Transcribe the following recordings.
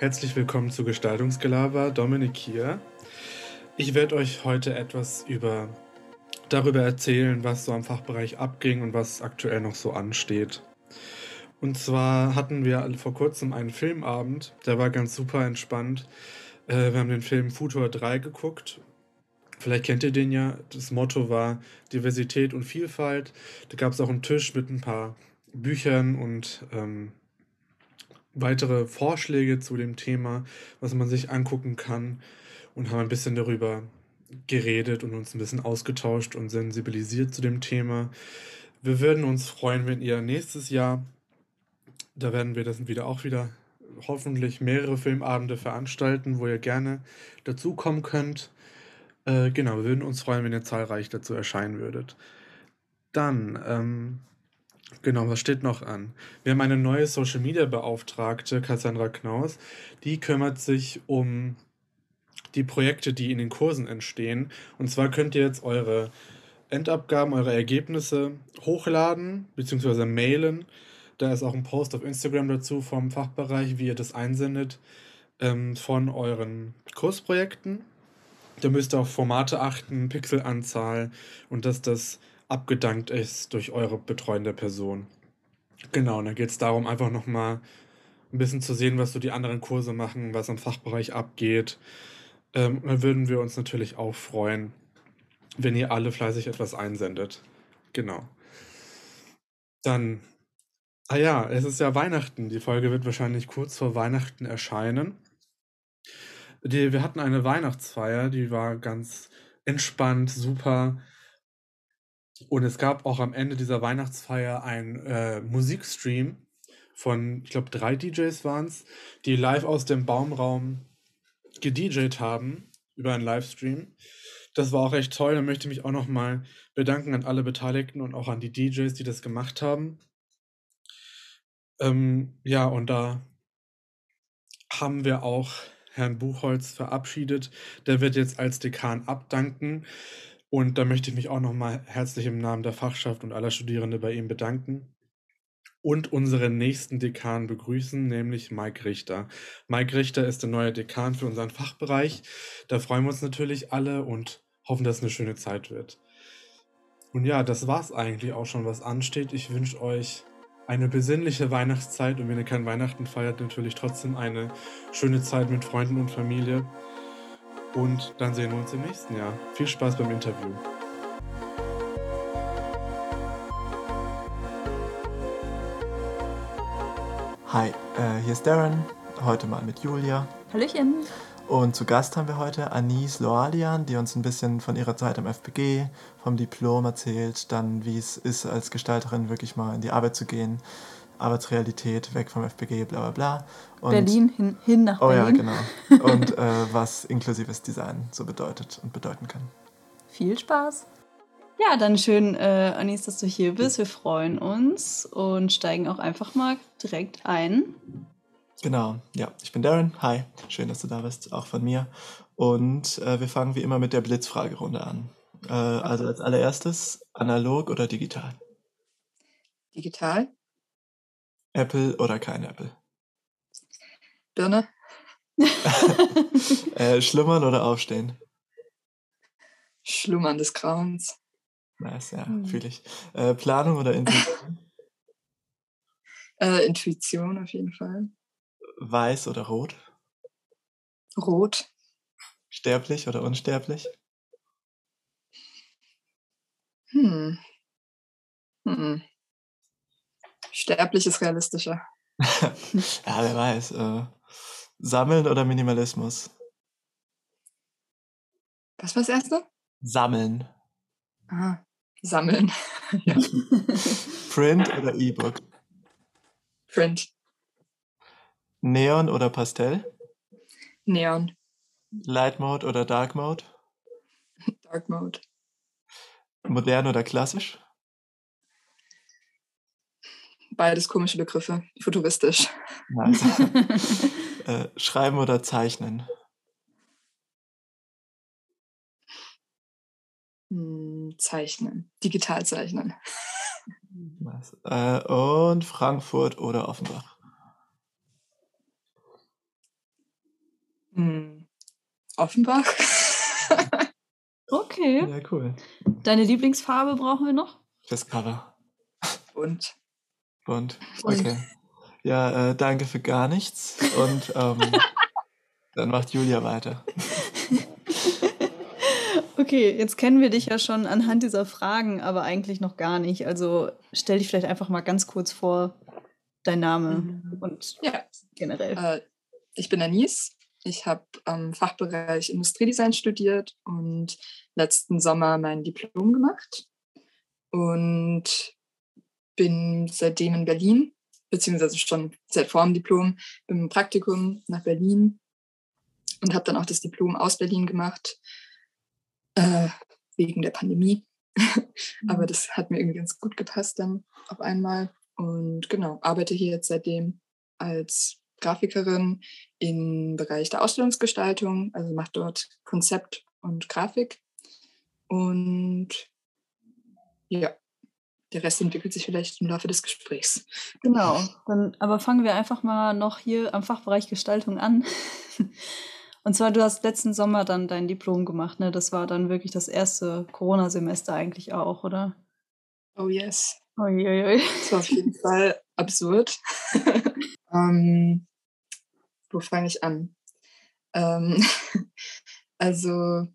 Herzlich willkommen zu Gestaltungsgelaber, Dominik hier. Ich werde euch heute etwas über darüber erzählen, was so am Fachbereich abging und was aktuell noch so ansteht. Und zwar hatten wir vor kurzem einen Filmabend, der war ganz super entspannt. Äh, wir haben den Film Futur 3 geguckt. Vielleicht kennt ihr den ja. Das Motto war Diversität und Vielfalt. Da gab es auch einen Tisch mit ein paar Büchern und ähm, weitere Vorschläge zu dem Thema, was man sich angucken kann und haben ein bisschen darüber geredet und uns ein bisschen ausgetauscht und sensibilisiert zu dem Thema. Wir würden uns freuen, wenn ihr nächstes Jahr, da werden wir das wieder auch wieder hoffentlich mehrere Filmabende veranstalten, wo ihr gerne dazukommen könnt. Äh, genau, wir würden uns freuen, wenn ihr zahlreich dazu erscheinen würdet. Dann, ähm, genau, was steht noch an? Wir haben eine neue Social Media Beauftragte, Cassandra Knaus, die kümmert sich um die Projekte, die in den Kursen entstehen. Und zwar könnt ihr jetzt eure Endabgaben, eure Ergebnisse hochladen bzw. mailen. Da ist auch ein Post auf Instagram dazu vom Fachbereich, wie ihr das einsendet ähm, von euren Kursprojekten. Da müsst ihr auf Formate achten, Pixelanzahl und dass das abgedankt ist durch eure betreuende Person. Genau, und dann geht es darum, einfach nochmal ein bisschen zu sehen, was so die anderen Kurse machen, was am Fachbereich abgeht. Ähm, dann würden wir uns natürlich auch freuen, wenn ihr alle fleißig etwas einsendet. Genau. Dann, ah ja, es ist ja Weihnachten. Die Folge wird wahrscheinlich kurz vor Weihnachten erscheinen. Die, wir hatten eine Weihnachtsfeier, die war ganz entspannt, super. Und es gab auch am Ende dieser Weihnachtsfeier einen äh, Musikstream von, ich glaube, drei DJs waren es, die live aus dem Baumraum gedjed haben über einen Livestream. Das war auch echt toll. Da möchte ich mich auch nochmal bedanken an alle Beteiligten und auch an die DJs, die das gemacht haben. Ähm, ja, und da haben wir auch Herrn Buchholz verabschiedet. Der wird jetzt als Dekan abdanken. Und da möchte ich mich auch nochmal herzlich im Namen der Fachschaft und aller Studierende bei ihm bedanken und unseren nächsten Dekan begrüßen, nämlich Mike Richter. Mike Richter ist der neue Dekan für unseren Fachbereich. Da freuen wir uns natürlich alle und hoffen, dass es eine schöne Zeit wird. Und ja, das war's eigentlich auch schon, was ansteht. Ich wünsche euch eine besinnliche Weihnachtszeit und wenn ihr kein Weihnachten feiert, natürlich trotzdem eine schöne Zeit mit Freunden und Familie. Und dann sehen wir uns im nächsten Jahr. Viel Spaß beim Interview. Hi, äh, hier ist Darren, heute mal mit Julia. Hallöchen. Und zu Gast haben wir heute Anis Loalian, die uns ein bisschen von ihrer Zeit am FPG, vom Diplom erzählt, dann wie es ist, als Gestalterin wirklich mal in die Arbeit zu gehen, Arbeitsrealität, weg vom FPG, bla bla bla. Und, Berlin, hin, hin nach oh Berlin. Oh ja, genau. Und äh, was inklusives Design so bedeutet und bedeuten kann. Viel Spaß. Ja, dann schön, äh, Anis, dass du hier bist. Wir freuen uns und steigen auch einfach mal direkt ein. Genau, ja, ich bin Darren. Hi, schön, dass du da bist, auch von mir. Und äh, wir fangen wie immer mit der Blitzfragerunde an. Äh, also als allererstes, analog oder digital? Digital. Apple oder kein Apple? Birne. äh, schlummern oder aufstehen? Schlummern des Grauens. Nice, ja, mhm. fühle ich. Äh, Planung oder Intuition? äh, Intuition auf jeden Fall. Weiß oder rot? Rot. Sterblich oder unsterblich? Hm. Hm. Sterblich ist realistischer. ja, wer weiß. Äh, sammeln oder Minimalismus? Was war das erste? Sammeln. Aha sammeln. Print oder E-Book? Print. Neon oder Pastell? Neon. Light Mode oder Dark Mode? Dark Mode. Modern oder klassisch? Beides komische Begriffe. Futuristisch. Nice. äh, schreiben oder zeichnen? Hm, zeichnen, digital zeichnen. Äh, und Frankfurt oder Offenbach? Hm. Offenbach. Okay. Ja, cool. Deine Lieblingsfarbe brauchen wir noch? Fürs Cover. Und Bunt. Okay. Ja, äh, danke für gar nichts. Und ähm, dann macht Julia weiter. Okay, jetzt kennen wir dich ja schon anhand dieser Fragen, aber eigentlich noch gar nicht. Also stell dich vielleicht einfach mal ganz kurz vor, dein Name Mhm. und ja, generell. Äh, ich bin Anis. Ich habe am Fachbereich Industriedesign studiert und letzten Sommer mein Diplom gemacht und bin seitdem in Berlin, beziehungsweise schon seit vor dem Diplom im Praktikum nach Berlin und habe dann auch das Diplom aus Berlin gemacht, äh, wegen der Pandemie. Aber das hat mir irgendwie ganz gut gepasst dann auf einmal. Und genau, arbeite hier jetzt seitdem als Grafikerin im Bereich der Ausstellungsgestaltung, also mache dort Konzept und Grafik. Und ja, der Rest entwickelt sich vielleicht im Laufe des Gesprächs. Genau, dann aber fangen wir einfach mal noch hier am Fachbereich Gestaltung an. Und zwar, du hast letzten Sommer dann dein Diplom gemacht, ne? Das war dann wirklich das erste Corona-Semester eigentlich auch, oder? Oh yes. Uiuiui. Das war auf jeden Fall absurd. ähm, wo fange ich an? Ähm, also,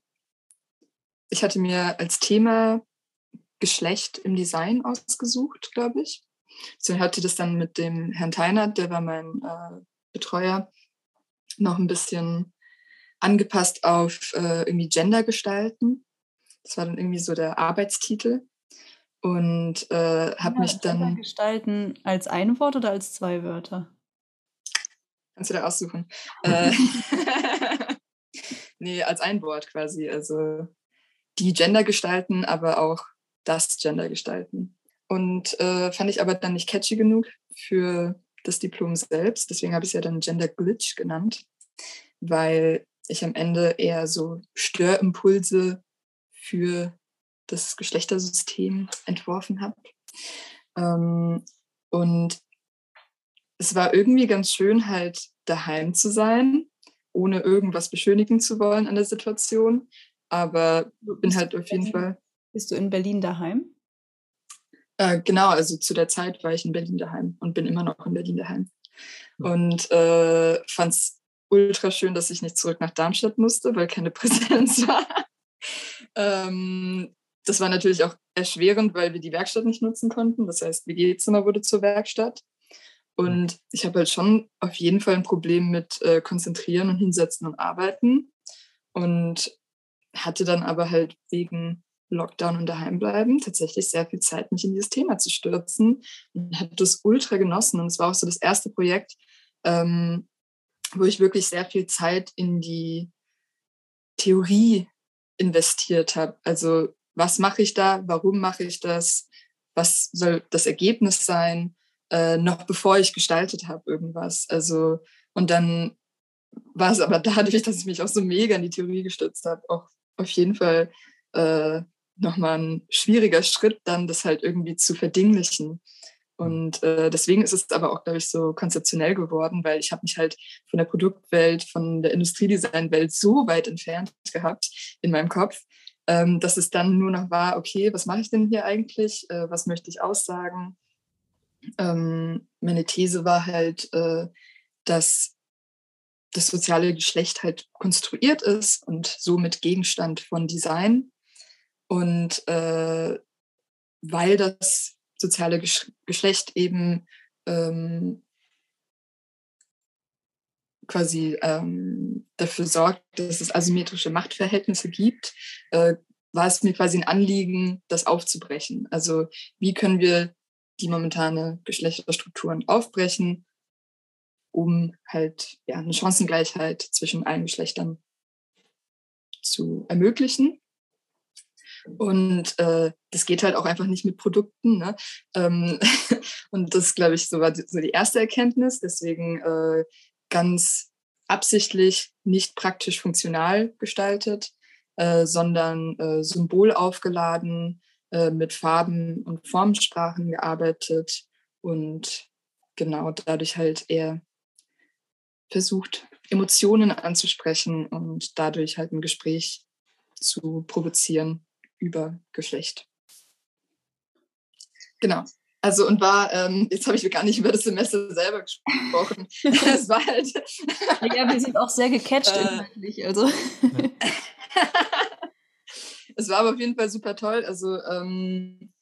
ich hatte mir als Thema Geschlecht im Design ausgesucht, glaube ich. So hatte das dann mit dem Herrn Teinert, der war mein äh, Betreuer, noch ein bisschen angepasst auf äh, irgendwie Gender gestalten. Das war dann irgendwie so der Arbeitstitel. Und äh, habe mich Gender dann. gestalten als ein Wort oder als zwei Wörter? Kannst du da aussuchen. äh, nee, als ein Wort quasi. Also die Gender gestalten, aber auch das Gender gestalten. Und äh, fand ich aber dann nicht catchy genug für das Diplom selbst. Deswegen habe ich es ja dann Gender Glitch genannt, weil ich am Ende eher so Störimpulse für das Geschlechtersystem entworfen habe. Ähm, und es war irgendwie ganz schön, halt daheim zu sein, ohne irgendwas beschönigen zu wollen an der Situation. Aber bin halt auf jeden Fall. Bist du in Berlin daheim? Äh, genau, also zu der Zeit war ich in Berlin daheim und bin immer noch in Berlin daheim. Und äh, fand es ultra schön, dass ich nicht zurück nach Darmstadt musste, weil keine Präsenz war. ähm, das war natürlich auch erschwerend, weil wir die Werkstatt nicht nutzen konnten. Das heißt, WG-Zimmer wurde zur Werkstatt. Und ich habe halt schon auf jeden Fall ein Problem mit äh, Konzentrieren und Hinsetzen und Arbeiten. Und hatte dann aber halt wegen Lockdown und Daheimbleiben tatsächlich sehr viel Zeit, mich in dieses Thema zu stürzen. Und habe das ultra genossen. Und es war auch so das erste Projekt, ähm, wo ich wirklich sehr viel Zeit in die Theorie investiert habe. Also was mache ich da? Warum mache ich das? Was soll das Ergebnis sein? Äh, noch bevor ich gestaltet habe irgendwas. Also und dann war es aber dadurch, dass ich mich auch so mega in die Theorie gestützt habe, auch auf jeden Fall äh, nochmal ein schwieriger Schritt, dann das halt irgendwie zu verdinglichen. Und äh, deswegen ist es aber auch, glaube ich, so konzeptionell geworden, weil ich habe mich halt von der Produktwelt, von der Industriedesignwelt so weit entfernt gehabt in meinem Kopf, ähm, dass es dann nur noch war, okay, was mache ich denn hier eigentlich? Äh, was möchte ich aussagen? Ähm, meine These war halt, äh, dass das soziale Geschlecht halt konstruiert ist und somit Gegenstand von Design. Und äh, weil das soziale Geschlecht eben ähm, quasi ähm, dafür sorgt, dass es asymmetrische Machtverhältnisse gibt, äh, war es mir quasi ein Anliegen, das aufzubrechen. Also wie können wir die momentane Geschlechterstrukturen aufbrechen, um halt ja, eine Chancengleichheit zwischen allen Geschlechtern zu ermöglichen. Und äh, das geht halt auch einfach nicht mit Produkten. Ne? Ähm, und das, glaube ich, so war die, so die erste Erkenntnis. Deswegen äh, ganz absichtlich nicht praktisch funktional gestaltet, äh, sondern äh, symbolaufgeladen, äh, mit Farben und Formensprachen gearbeitet und genau dadurch halt eher versucht, Emotionen anzusprechen und dadurch halt ein Gespräch zu provozieren über Geschlecht. Genau. Also und war, ähm, jetzt habe ich gar nicht über das Semester selber gesprochen. es war halt. ja, wir sind auch sehr gecatcht äh, inhaltlich, also. es war aber auf jeden Fall super toll. Also ähm,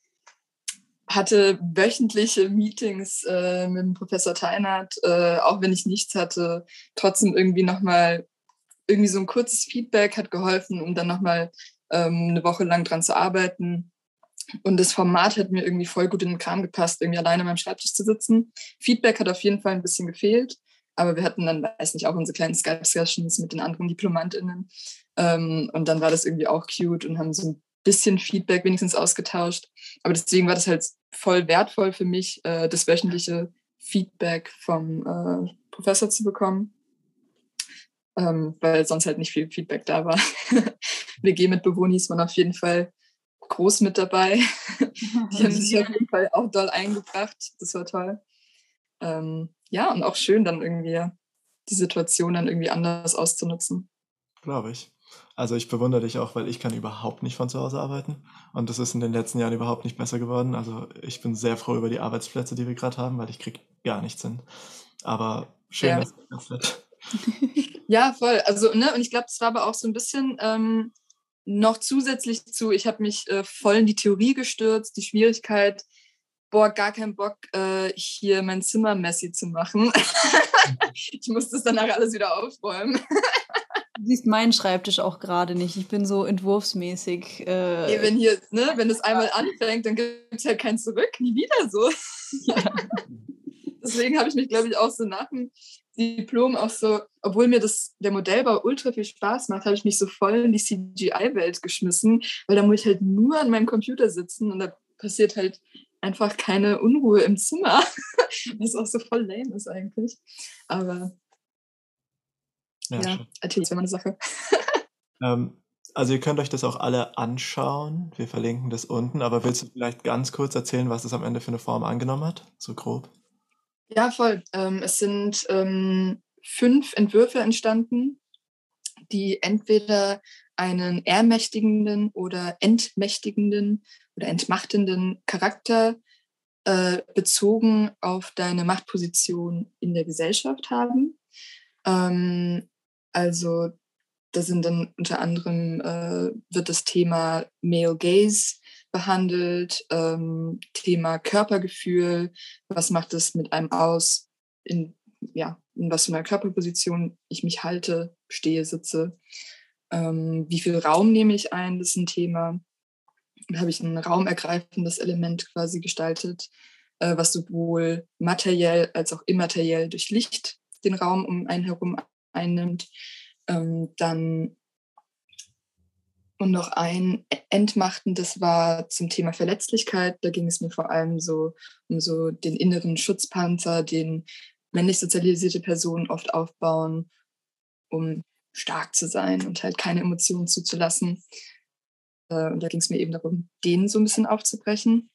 hatte wöchentliche Meetings äh, mit dem Professor Teinert, äh, auch wenn ich nichts hatte, trotzdem irgendwie nochmal irgendwie so ein kurzes Feedback hat geholfen, um dann nochmal ähm, eine Woche lang dran zu arbeiten. Und das Format hat mir irgendwie voll gut in den Kram gepasst, irgendwie alleine an meinem Schreibtisch zu sitzen. Feedback hat auf jeden Fall ein bisschen gefehlt, aber wir hatten dann, weiß nicht, auch unsere kleinen Skype-Sessions mit den anderen DiplomantInnen. Ähm, und dann war das irgendwie auch cute und haben so ein bisschen Feedback wenigstens ausgetauscht. Aber deswegen war das halt voll wertvoll für mich, äh, das wöchentliche Feedback vom äh, Professor zu bekommen, ähm, weil sonst halt nicht viel Feedback da war. WG mit Bewohnis waren auf jeden Fall groß mit dabei. Die haben sich auf jeden Fall auch doll eingebracht. Das war toll. Ähm, ja, und auch schön dann irgendwie die Situation dann irgendwie anders auszunutzen. Glaube ich. Also ich bewundere dich auch, weil ich kann überhaupt nicht von zu Hause arbeiten. Und das ist in den letzten Jahren überhaupt nicht besser geworden. Also ich bin sehr froh über die Arbeitsplätze, die wir gerade haben, weil ich kriege gar nichts hin. Aber schön, ja. dass das wird. Ja, voll. Also, ne, und ich glaube, das war aber auch so ein bisschen ähm, noch zusätzlich zu, ich habe mich äh, voll in die Theorie gestürzt, die Schwierigkeit, boah, gar keinen Bock, äh, hier mein Zimmer messy zu machen. ich muss das danach alles wieder aufräumen. Du siehst meinen Schreibtisch auch gerade nicht. Ich bin so entwurfsmäßig. Äh, hey, wenn hier, ne, wenn es einmal anfängt, dann gibt es halt kein Zurück, nie wieder so. Ja. Deswegen habe ich mich, glaube ich, auch so nach dem Diplom auch so, obwohl mir das der Modellbau ultra viel Spaß macht, habe ich mich so voll in die CGI-Welt geschmissen, weil da muss ich halt nur an meinem Computer sitzen und da passiert halt einfach keine Unruhe im Zimmer, was auch so voll lame ist eigentlich. Aber ja, ja erzähl wäre meine Sache. ähm, also ihr könnt euch das auch alle anschauen. Wir verlinken das unten. Aber willst du vielleicht ganz kurz erzählen, was es am Ende für eine Form angenommen hat? So grob. Ja, voll. Ähm, es sind ähm, fünf Entwürfe entstanden, die entweder einen ermächtigenden oder entmächtigenden oder entmachtenden Charakter äh, bezogen auf deine Machtposition in der Gesellschaft haben. Ähm, also da sind dann unter anderem äh, wird das Thema Male Gaze behandelt, ähm, Thema Körpergefühl, was macht es mit einem aus, in, ja, in was für einer Körperposition ich mich halte, stehe, sitze, ähm, wie viel Raum nehme ich ein, das ist ein Thema. Da habe ich ein raumergreifendes Element quasi gestaltet, äh, was sowohl materiell als auch immateriell durch Licht den Raum um einen herum einnimmt. Ähm, dann und noch ein Entmachten, das war zum Thema Verletzlichkeit. Da ging es mir vor allem so um so den inneren Schutzpanzer, den männlich sozialisierte Personen oft aufbauen, um stark zu sein und halt keine Emotionen zuzulassen. Äh, und da ging es mir eben darum, den so ein bisschen aufzubrechen.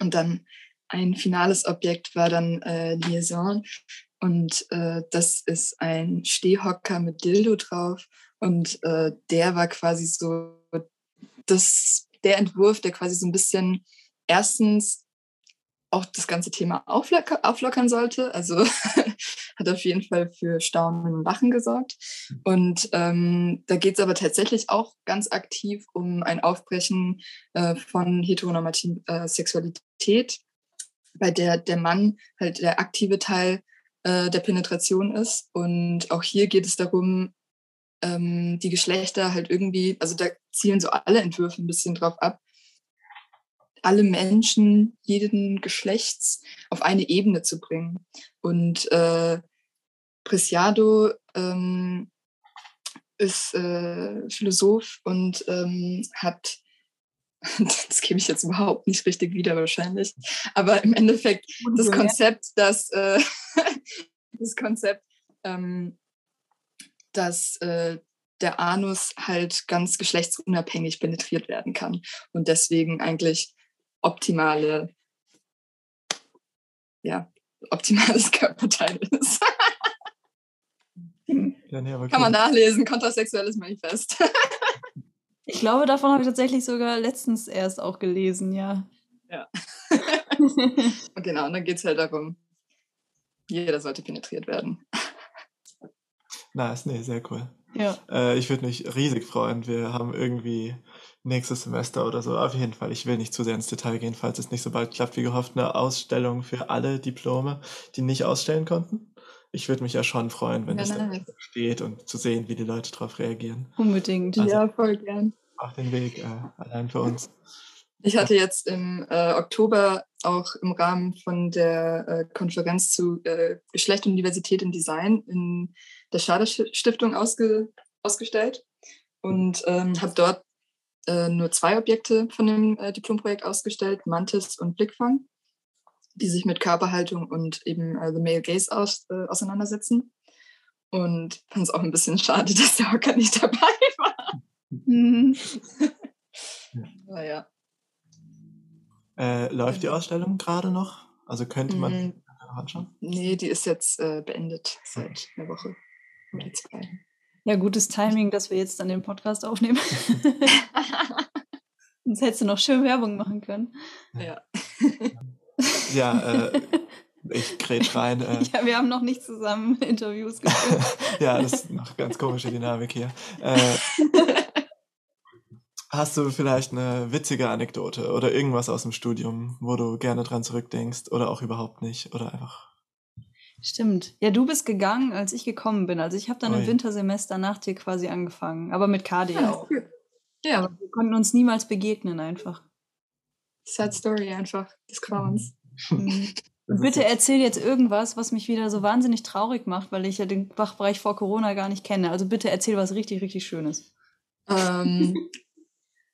Und dann ein finales Objekt war dann äh, Liaison. Und äh, das ist ein Stehhocker mit Dildo drauf. Und äh, der war quasi so das, der Entwurf, der quasi so ein bisschen erstens auch das ganze Thema auflocker, auflockern sollte. Also hat auf jeden Fall für Staunen und Lachen gesorgt. Und ähm, da geht es aber tatsächlich auch ganz aktiv um ein Aufbrechen äh, von heteronormativen äh, Sexualität, bei der der Mann halt der aktive Teil äh, der Penetration ist. Und auch hier geht es darum, ähm, die Geschlechter halt irgendwie, also da zielen so alle Entwürfe ein bisschen drauf ab, alle Menschen jeden Geschlechts auf eine Ebene zu bringen. Und äh, Preciado ähm, ist äh, Philosoph und ähm, hat, das gebe ich jetzt überhaupt nicht richtig wieder wahrscheinlich, aber im Endeffekt das Konzept, dass äh, das Konzept, ähm, dass äh, der Anus halt ganz geschlechtsunabhängig penetriert werden kann und deswegen eigentlich optimale, ja, optimales Körperteil ist. Ja, nee, aber Kann man nachlesen, kontrasexuelles Manifest. Ich glaube, davon habe ich tatsächlich sogar letztens erst auch gelesen, ja. Ja. Und genau, und dann geht es halt darum, jeder sollte penetriert werden. Nice, nee, sehr cool. ja. Äh, ich würde mich riesig freuen. Wir haben irgendwie nächstes Semester oder so, auf jeden Fall, ich will nicht zu sehr ins Detail gehen, falls es nicht so bald klappt wie gehofft, eine Ausstellung für alle Diplome, die nicht ausstellen konnten. Ich würde mich ja schon freuen, wenn Ja, das steht und zu sehen, wie die Leute darauf reagieren. Unbedingt. Also- ja, voll gern. Auch den Weg äh, allein für uns. Ich hatte jetzt im äh, Oktober auch im Rahmen von der äh, Konferenz zu äh, Geschlecht und Diversität im Design in der Schader Stiftung ausge ausgestellt und ähm, habe dort äh, nur zwei Objekte von dem äh, Diplomprojekt ausgestellt, Mantis und Blickfang, die sich mit Körperhaltung und eben äh, The Male Gaze aus, äh, auseinandersetzen. Und fand es auch ein bisschen schade, dass der Hocker nicht dabei war. Mhm. Aber ja. Äh, läuft die Genau. Ausstellung gerade noch? Also könnte man Mhm. anschauen? Nee, die ist jetzt äh, beendet seit einer Woche oder zwei. Ja, gutes Timing, dass wir jetzt dann den Podcast aufnehmen. Sonst hättest du noch schön Werbung machen können. ja. Ja, äh, ich grätsch rein. Äh, Ja, wir haben noch nicht zusammen Interviews geführt. ja, das ist noch ganz komische Dynamik hier. Äh, hast du vielleicht eine witzige Anekdote oder irgendwas aus dem Studium, wo du gerne dran zurückdenkst oder auch überhaupt nicht oder einfach? Stimmt. Ja, du bist gegangen, als ich gekommen bin. Also ich habe dann Ui. im Wintersemester nach dir quasi angefangen. Aber mit KD Ja, auch. cool. ja, Aber wir konnten uns niemals begegnen einfach. Sad Story einfach des Grauens. Mhm. Bitte erzähl jetzt irgendwas, was mich wieder so wahnsinnig traurig macht, weil ich ja den Fachbereich vor Corona gar nicht kenne. Also bitte erzähl was richtig, richtig Schönes. Ähm,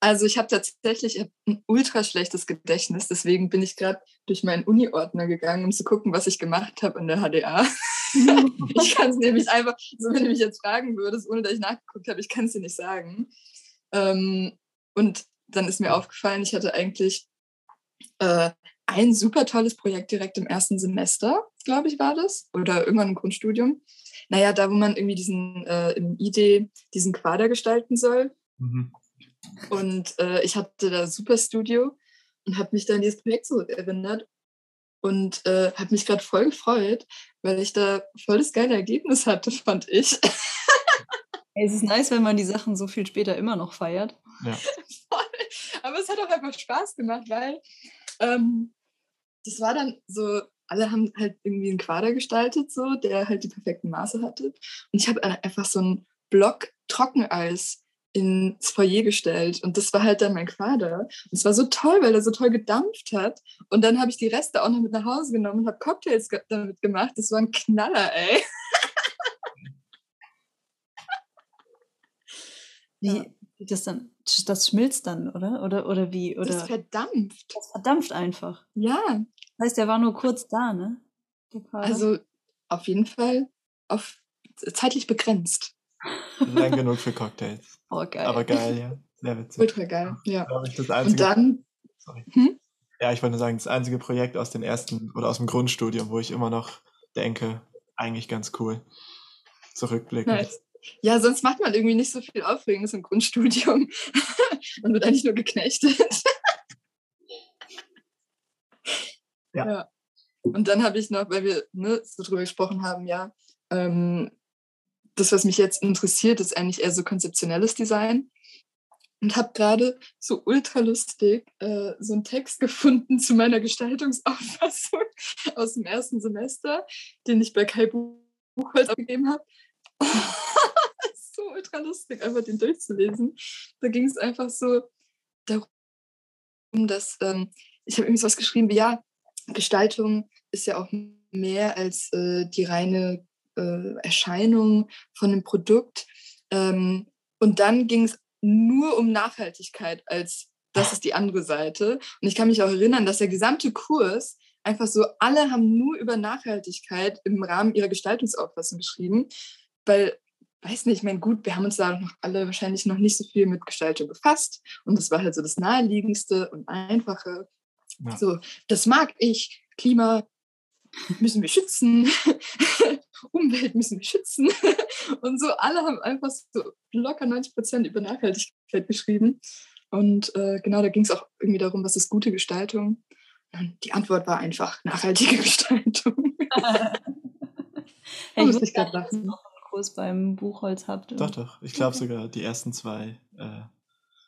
also ich habe tatsächlich ein ultra schlechtes Gedächtnis, deswegen bin ich gerade durch meinen Uni-Ordner gegangen, um zu gucken, was ich gemacht habe in der HDA. ich kann es nämlich einfach, so wenn du mich jetzt fragen würdest, ohne dass ich nachgeguckt habe, ich kann es dir nicht sagen. Ähm, und dann ist mir aufgefallen, ich hatte eigentlich äh, ein super tolles Projekt direkt im ersten Semester, glaube ich, war das. Oder irgendwann im Grundstudium. Naja, da, wo man irgendwie diesen äh, im ID diesen Quader gestalten soll. Mhm. Und äh, ich hatte da super Studio und habe mich dann an dieses Projekt zurückerinnert und äh, habe mich gerade voll gefreut, weil ich da voll das geile Ergebnis hatte, fand ich. Es ist nice, wenn man die Sachen so viel später immer noch feiert. Ja. Voll. Aber es hat auch einfach Spaß gemacht, weil ähm, das war dann so, alle haben halt irgendwie einen Quader gestaltet, so, der halt die perfekten Maße hatte. Und ich habe einfach so einen Block Trockeneis ins Foyer gestellt und das war halt dann mein Quader. Und es war so toll, weil er so toll gedampft hat. Und dann habe ich die Reste auch noch mit nach Hause genommen und habe Cocktails damit gemacht. Das war ein Knaller, ey. Wie, Ja. das dann, das schmilzt dann, oder? Oder, oder wie? Das Oder ist verdampft. das verdampft einfach. Ja, Das heißt, der war nur kurz da, ne? Also auf jeden Fall auf zeitlich begrenzt. Lang genug für Cocktails. oh, geil. Aber geil, ja. Sehr witzig. Ultra geil, ja. Das Und einzige, dann, sorry. Hm? Ja, ich wollte nur sagen, das einzige Projekt aus den ersten oder aus dem Grundstudium, wo ich immer noch denke, eigentlich ganz cool. Zurückblicken. nice. Ja, sonst macht man irgendwie nicht so viel Aufregendes im Grundstudium. man wird eigentlich nur geknechtet. Ja. Und dann habe ich noch, weil wir ne, so drüber gesprochen haben, ja, ähm, das, was mich jetzt interessiert, ist eigentlich eher so konzeptionelles Design. Und habe gerade so ultra lustig äh, so einen Text gefunden zu meiner Gestaltungsauffassung aus dem ersten Semester, den ich bei Kai Buchholz abgegeben habe. so ultra lustig, einfach den durchzulesen. Da ging es einfach so darum, dass ähm, ich habe irgendwie so was geschrieben wie, ja, Gestaltung ist ja auch mehr als äh, die reine äh, Erscheinung von einem Produkt. Ähm, und dann ging es nur um Nachhaltigkeit als das ist die andere Seite. Und ich kann mich auch erinnern, dass der gesamte Kurs einfach so, alle haben nur über Nachhaltigkeit im Rahmen ihrer Gestaltungsauffassung geschrieben, weil, weiß nicht, ich meine, gut, wir haben uns da noch alle wahrscheinlich noch nicht so viel mit Gestaltung befasst und das war halt so das naheliegendste und einfache. Ja. So, das mag ich, Klima, müssen wir schützen, Umwelt müssen wir schützen. Und so alle haben einfach so locker 90 Prozent über Nachhaltigkeit geschrieben. Und äh, genau, da ging es auch irgendwie darum, was ist gute Gestaltung. Und die Antwort war einfach nachhaltige Gestaltung. hey, ich muss gerade lachen. noch einen Kurs beim Buchholz habt. Doch, doch. Ich glaube sogar, die ersten zwei äh,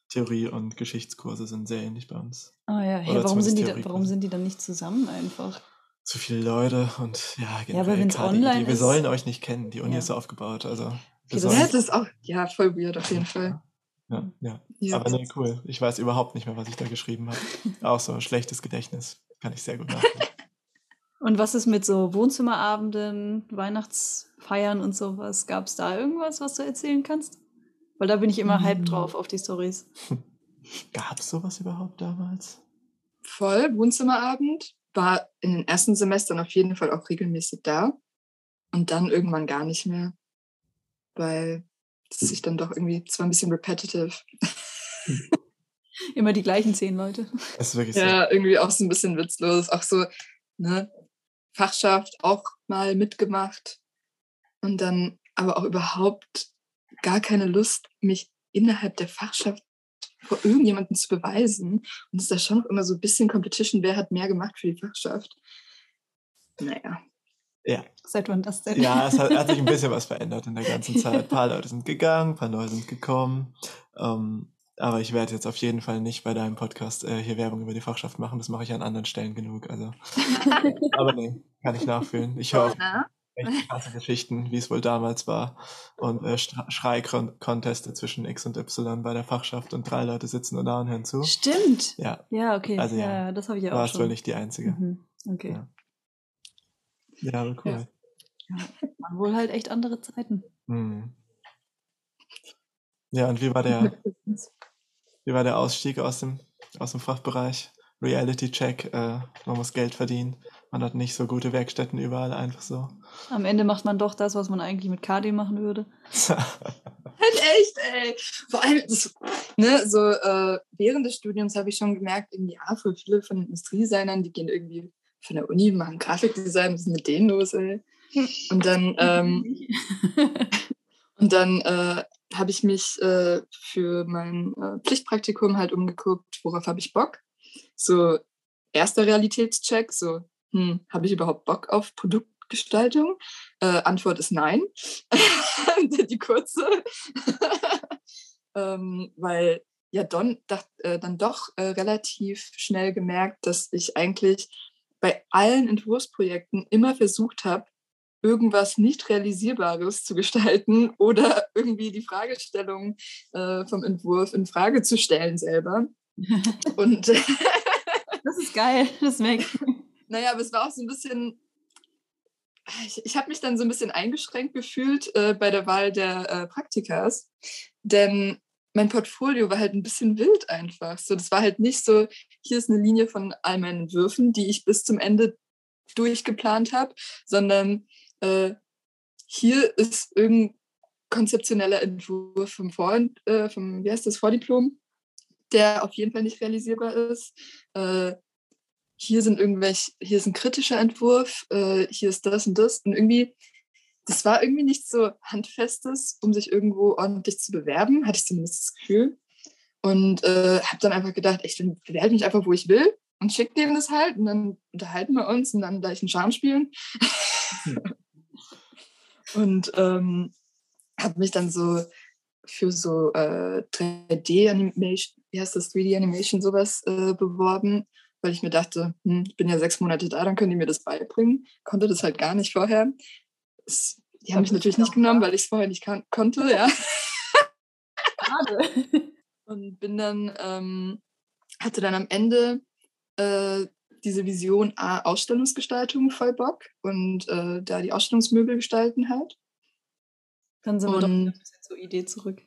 Theorie- und Geschichtskurse sind sehr ähnlich bei uns. Ah ja, hey, warum, sind die da, warum sind die dann nicht zusammen einfach? Zu viele Leute und ja, genau. Ja, aber wenn es online die, Wir sollen euch nicht kennen. Die Uni ja. ist so aufgebaut. Also, okay, das, das ist auch ja, voll weird auf jeden Fall. Ja, ja. ja. Aber nee, cool. Ich weiß überhaupt nicht mehr, was ich da geschrieben habe. auch so ein schlechtes Gedächtnis. Kann ich sehr gut nachdenken. Und was ist mit so Wohnzimmerabenden, Weihnachtsfeiern und sowas? Gab es da irgendwas, was du erzählen kannst? Weil da bin ich immer hype hm. drauf auf die Stories. Gab es sowas überhaupt damals? Voll, Wohnzimmerabend war in den ersten Semestern auf jeden Fall auch regelmäßig da und dann irgendwann gar nicht mehr, weil es sich dann doch irgendwie, zwar ein bisschen repetitive. Immer die gleichen zehn Leute. Das ist wirklich ja, so. irgendwie auch so ein bisschen witzlos. Auch so, ne, Fachschaft auch mal mitgemacht und dann aber auch überhaupt gar keine Lust, mich innerhalb der Fachschaft vor irgendjemandem zu beweisen. Und es ist da schon immer so ein bisschen Competition, wer hat mehr gemacht für die Fachschaft. Naja. Ja. Seit wann das denn? Ja, es hat, hat, sich ein bisschen was verändert in der ganzen Zeit. Ein paar Leute sind gegangen, ein paar neue sind gekommen. Ähm, aber ich werde jetzt auf jeden Fall nicht bei deinem Podcast äh, hier Werbung über die Fachschaft machen. Das mache ich an anderen Stellen genug. Also. aber nee, kann ich nachfühlen. Ich höre echt krasse Geschichten, wie es wohl damals war. Und äh, Schrei-Conteste zwischen X und Y bei der Fachschaft und drei Leute sitzen und hören zu. Stimmt. Ja. Ja, okay. Also ja, ja das habe ich ja auch warst schon. wohl nicht die Einzige. Mhm. Okay. Ja, ja aber cool. Ja. Waren wohl halt echt andere Zeiten. Hm. Ja, und wie war der, wie war der Ausstieg aus dem, aus dem Fachbereich? Reality-Check, äh, man muss Geld verdienen. Man hat nicht so gute Werkstätten überall einfach so. Am Ende macht man doch das, was man eigentlich mit KD machen würde. halt echt, ey. Vor allem, das, ne, so äh, während des Studiums habe ich schon gemerkt, irgendwie, ja, für viele von Industriedesignern, die gehen irgendwie von der Uni, machen Grafikdesign, was ist mit denen los, ey? Und dann, ähm, und dann äh, habe ich mich äh, für mein äh, Pflichtpraktikum halt umgeguckt, worauf habe ich Bock. So erster Realitätscheck, so hm, habe ich überhaupt Bock auf Produktgestaltung? Äh, Antwort ist nein. Die kurze. ähm, weil ja Don dacht, äh, dann doch äh, relativ schnell gemerkt, dass ich eigentlich bei allen Entwurfsprojekten immer versucht habe, irgendwas nicht realisierbares zu gestalten oder irgendwie die Fragestellung äh, vom Entwurf in Frage zu stellen selber. Und das ist geil, das merke ich. Naja, aber es war auch so ein bisschen, ich, ich habe mich dann so ein bisschen eingeschränkt gefühlt äh, bei der Wahl der äh, Praktikas, denn mein Portfolio war halt ein bisschen wild einfach. So, das war halt nicht so, hier ist eine Linie von all meinen Entwürfen, die ich bis zum Ende durchgeplant habe, sondern äh, hier ist irgendein konzeptioneller Entwurf vom, Vor äh, vom wie heißt das, Vordiplom, der auf jeden Fall nicht realisierbar ist. Äh, hier sind irgendwelche, hier ist ein kritischer Entwurf, äh, hier ist das und das. Und irgendwie, das war irgendwie nicht so handfestes, um sich irgendwo ordentlich zu bewerben, hatte ich zumindest das Gefühl. Und äh, habe dann einfach gedacht, ich bewerbe mich einfach, wo ich will und schicke denen das halt und dann unterhalten wir uns und dann gleich einen Charme spielen. Hm. und ähm, habe mich dann so für so äh, 3D-Animation, wie heißt das, 3D-Animation, sowas äh, beworben weil ich mir dachte, hm, ich bin ja sechs Monate da, dann können die mir das beibringen. Konnte das halt gar nicht vorher. Es, die haben mich natürlich nicht genommen, weil ich es vorher nicht konnte, ja. Schade. Und bin dann, ähm, hatte dann am Ende äh, diese Vision A, Ausstellungsgestaltung voll Bock und äh, da die Ausstellungsmöbel gestalten halt. Dann sind wir doch ein bisschen zur Idee zurück.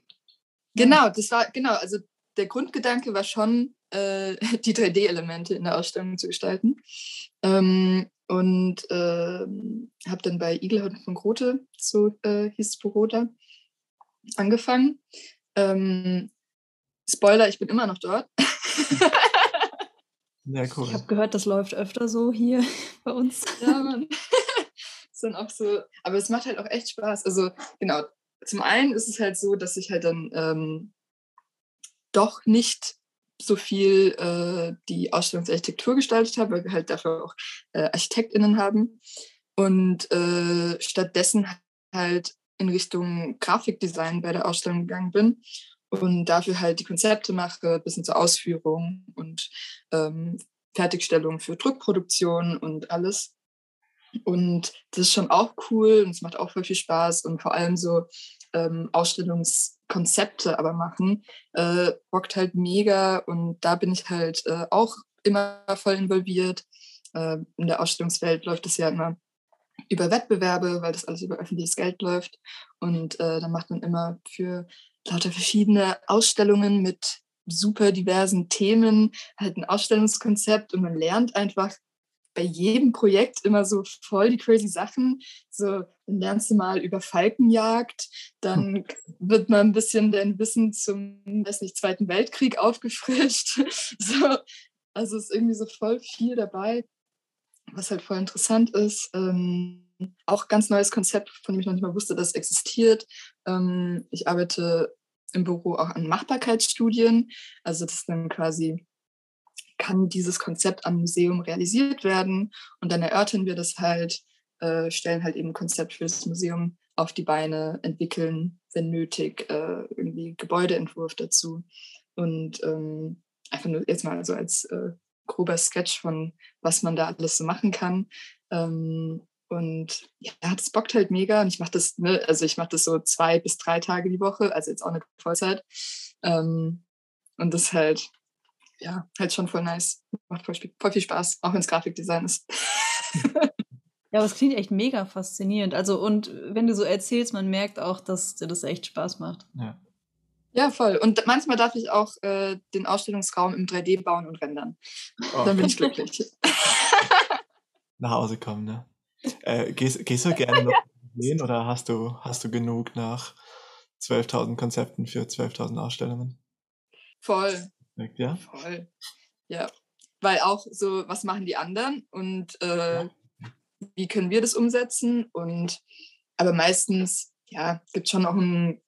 Genau, das war, genau, also der Grundgedanke war schon, äh, die 3D-Elemente in der Ausstellung zu gestalten. Ähm, und äh, habe dann bei Igelhaut von Grote, so äh, hieß das Büro da, angefangen. Ähm, Spoiler, ich bin immer noch dort. Ja, cool. Ich habe gehört, das läuft öfter so hier bei uns. Ja, Mann. ist dann auch so, aber es macht halt auch echt Spaß. Also genau, zum einen ist es halt so, dass ich halt dann ähm, doch nicht so viel äh, die Ausstellungsarchitektur gestaltet habe, weil wir halt dafür auch äh, ArchitektInnen haben. Und äh, stattdessen halt in Richtung Grafikdesign bei der Ausstellung gegangen bin und dafür halt die Konzepte mache, bis hin zur Ausführung und ähm, Fertigstellung für Druckproduktion und alles. Und das ist schon auch cool und es macht auch voll viel Spaß und vor allem so ähm, Ausstellungskonzepte aber machen, äh, bockt halt mega und da bin ich halt äh, auch immer voll involviert. Äh, in der Ausstellungswelt läuft es ja immer über Wettbewerbe, weil das alles über öffentliches Geld läuft und äh, dann macht man immer für lauter verschiedene Ausstellungen mit super diversen Themen halt ein Ausstellungskonzept und man lernt einfach bei jedem Projekt immer so voll die crazy Sachen. So, lernst du mal über Falkenjagd, dann wird mal ein bisschen dein Wissen zum, weiß nicht, Zweiten Weltkrieg aufgefrischt. So, also ist irgendwie so voll viel dabei, was halt voll interessant ist. Ähm, auch ganz neues Konzept, von dem ich noch nicht mal wusste, dass es existiert. Ähm, ich arbeite im Büro auch an Machbarkeitsstudien. Also das ist dann quasi kann dieses Konzept am Museum realisiert werden. Und dann erörtern wir das halt, äh, stellen halt eben ein Konzept für das Museum auf die Beine, entwickeln, wenn nötig, äh, irgendwie Gebäudeentwurf dazu. Und ähm, einfach nur jetzt mal so als äh, grober Sketch von, was man da alles so machen kann. Ähm, und ja, das bockt halt mega. Und ich mache das, ne, also ich mache das so zwei bis drei Tage die Woche, also jetzt auch eine Vollzeit. Ähm, und das halt, ja, halt schon voll nice. Macht voll, voll viel Spaß, auch wenn es Grafikdesign ist. ja, aber es klingt echt mega faszinierend. Also, und wenn du so erzählst, man merkt auch, dass dir das echt Spaß macht. Ja. Ja, voll. Und manchmal darf ich auch äh, den Ausstellungsraum im 3D bauen und rendern. Oh. Dann bin ich glücklich. Nach Hause kommen, ne? Äh, gehst, gehst du gerne noch sehen oder hast du, hast du genug nach 12.000 Konzepten für 12.000 Ausstellungen? Voll. Ja? Voll. Ja. Weil auch so, was machen die anderen und äh, wie können wir das umsetzen? Und aber meistens, ja, gibt schon auch ein,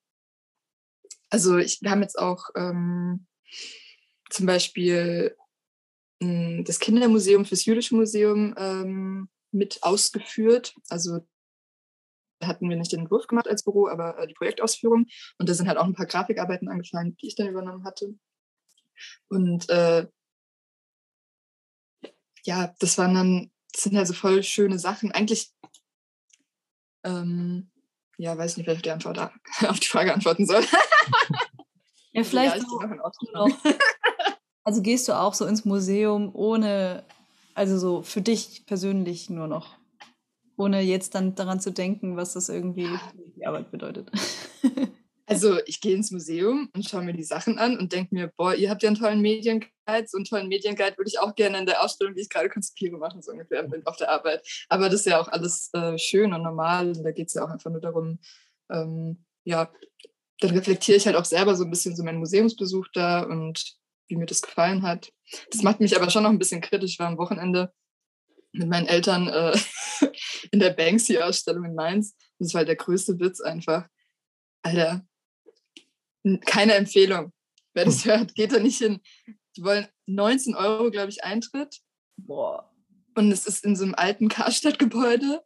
also ich, wir haben jetzt auch ähm, zum Beispiel mh, hm, das Kindermuseum fürs Jüdische Museum ähm, mit ausgeführt. Also hatten wir nicht den Entwurf gemacht als Büro, aber äh, die Projektausführung. Und da sind halt auch ein paar Grafikarbeiten angefallen, die ich dann übernommen hatte. Und äh, ja, das waren dann, das sind halt so voll schöne Sachen. Eigentlich, ähm, ja, weiß nicht, wer auf die, Antwort, auf die Frage antworten soll. ja, vielleicht ja, auch, Also gehst du auch so ins Museum ohne also so für dich persönlich nur noch. Ohne jetzt dann daran zu denken, was das irgendwie die Arbeit bedeutet. Also ich gehe ins Museum und schaue mir die Sachen an und denke mir, boah, ihr habt ja einen tollen Medienguide. So einen tollen Medienguide würde ich auch gerne in der Ausstellung, die ich gerade konzipiere, machen, so ungefähr auf der Arbeit. Aber das ist ja auch alles äh, schön und normal. Und da geht es ja auch einfach nur darum, ähm, ja, dann reflektiere ich halt auch selber so ein bisschen so meinen Museumsbesuch da und wie mir das gefallen hat. Das macht mich aber schon noch ein bisschen kritisch. War am Wochenende mit meinen Eltern äh, in der Banksy-Ausstellung in Mainz. Das war halt der größte Witz einfach. Alter, keine Empfehlung. Wer das hört, geht da nicht hin. Die wollen 19 Euro, glaube ich, Eintritt. Boah. Und es ist in so einem alten Karstadt-Gebäude.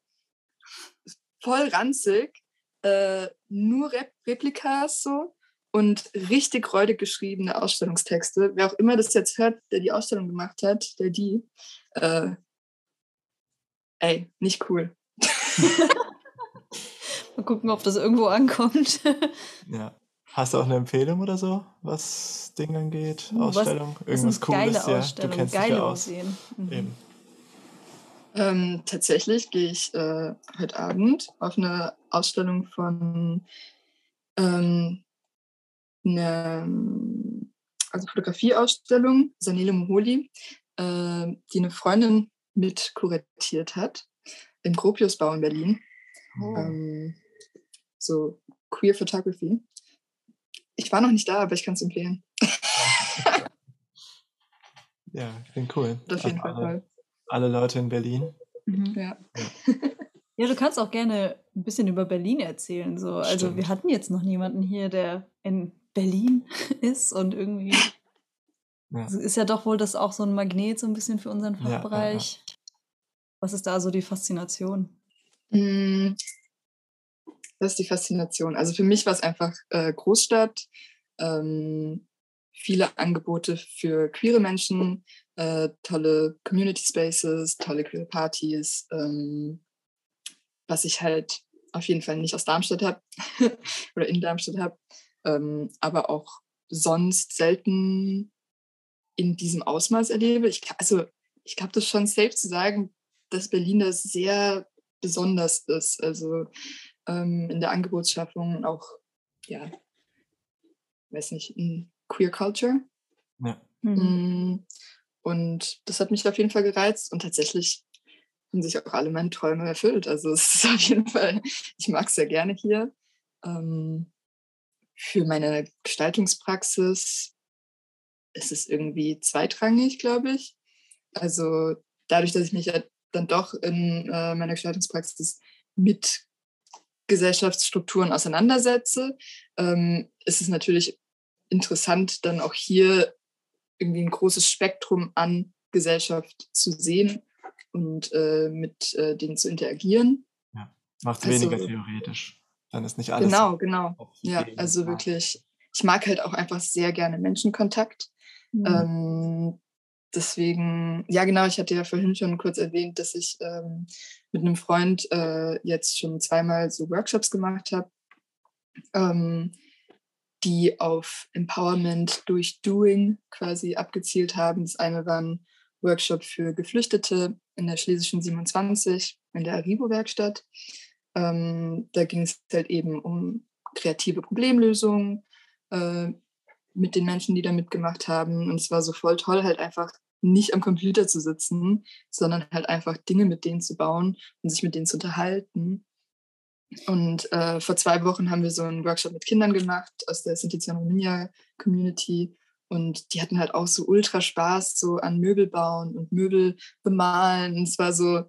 Voll ranzig. Äh, nur Rep Replikas so und richtig räudig geschriebene Ausstellungstexte. Wer auch immer das jetzt hört, der die Ausstellung gemacht hat, der die, äh, ey, nicht cool. Mal gucken, ob das irgendwo ankommt. ja. Hast du auch eine Empfehlung oder so, was Ding angeht? Uh, Ausstellung? Was, Irgendwas Cooles? ja, du kennst geile dich ja aus. Museen. Mhm. Ähm, tatsächlich gehe ich äh, heute Abend auf eine Ausstellung von ähm, eine also Fotografieausstellung, Sanele Moholi, äh, die eine Freundin mit kuratiert hat im Gropiusbau in Berlin. Oh. Ähm, so Queer Photography. Ich war noch nicht da, aber ich kann es empfehlen. Ja, klingt cool. Auf jeden Fall alle, toll. alle Leute in Berlin. Mhm. Ja. Ja, du kannst auch gerne ein bisschen über Berlin erzählen. So. Also Stimmt. wir hatten jetzt noch niemanden hier, der in Berlin ist und irgendwie Ja. ist ja doch wohl das auch so ein Magnet so ein bisschen für unseren Ja, ja, ja. Fachbereich. Was ist da so die Faszination? Das ist die Faszination. Also für mich war es einfach äh, Großstadt, ähm, viele Angebote für queere Menschen, äh, tolle Community Spaces, tolle queere Partys, ähm, was ich halt auf jeden Fall nicht aus Darmstadt habe oder in Darmstadt habe, ähm, aber auch sonst selten in diesem Ausmaß erlebe. Ich, also ich glaube, das ist schon safe zu sagen, dass Berlin da sehr besonders ist. Also ähm, in der Angebotsschaffung auch, ja, weiß nicht, in Queer Culture. Ja. Mhm. Mm, Und das hat mich auf jeden Fall gereizt und tatsächlich haben sich auch alle meine Träume erfüllt. Also es ist auf jeden Fall, ich mag es sehr gerne hier. Ähm, für meine Gestaltungspraxis ist es irgendwie zweitrangig, glaube ich. Also dadurch, dass ich mich ja dann doch in äh, meiner Gestaltungspraxis mit Gesellschaftsstrukturen auseinandersetze, ähm, ist es natürlich interessant, dann auch hier irgendwie ein großes Spektrum an Gesellschaft zu sehen und äh, mit äh, denen zu interagieren. Macht es Also- weniger theoretisch. Dann ist nicht alles. Genau, genau. Ja, also wirklich, ich mag halt auch einfach sehr gerne Menschenkontakt. Mhm. Ähm, deswegen, ja genau, ich hatte ja vorhin schon kurz erwähnt, dass ich ähm, mit einem Freund äh, jetzt schon zweimal so Workshops gemacht habe, ähm, die auf Empowerment durch Doing quasi abgezielt haben. Das eine war ein Workshop für Geflüchtete in der Schlesischen 27 in der Aribo-Werkstatt. Ähm, da ging es halt eben um kreative Problemlösungen äh, mit den Menschen, die da mitgemacht haben. Und es war so voll toll, halt einfach nicht am Computer zu sitzen, sondern halt einfach Dinge mit denen zu bauen und sich mit denen zu unterhalten. Und äh, vor zwei Wochen haben wir so einen Workshop mit Kindern gemacht aus der Sintiziano Ninja Community. Und die hatten halt auch so ultra Spaß so an Möbel bauen und Möbel bemalen. Und es war so,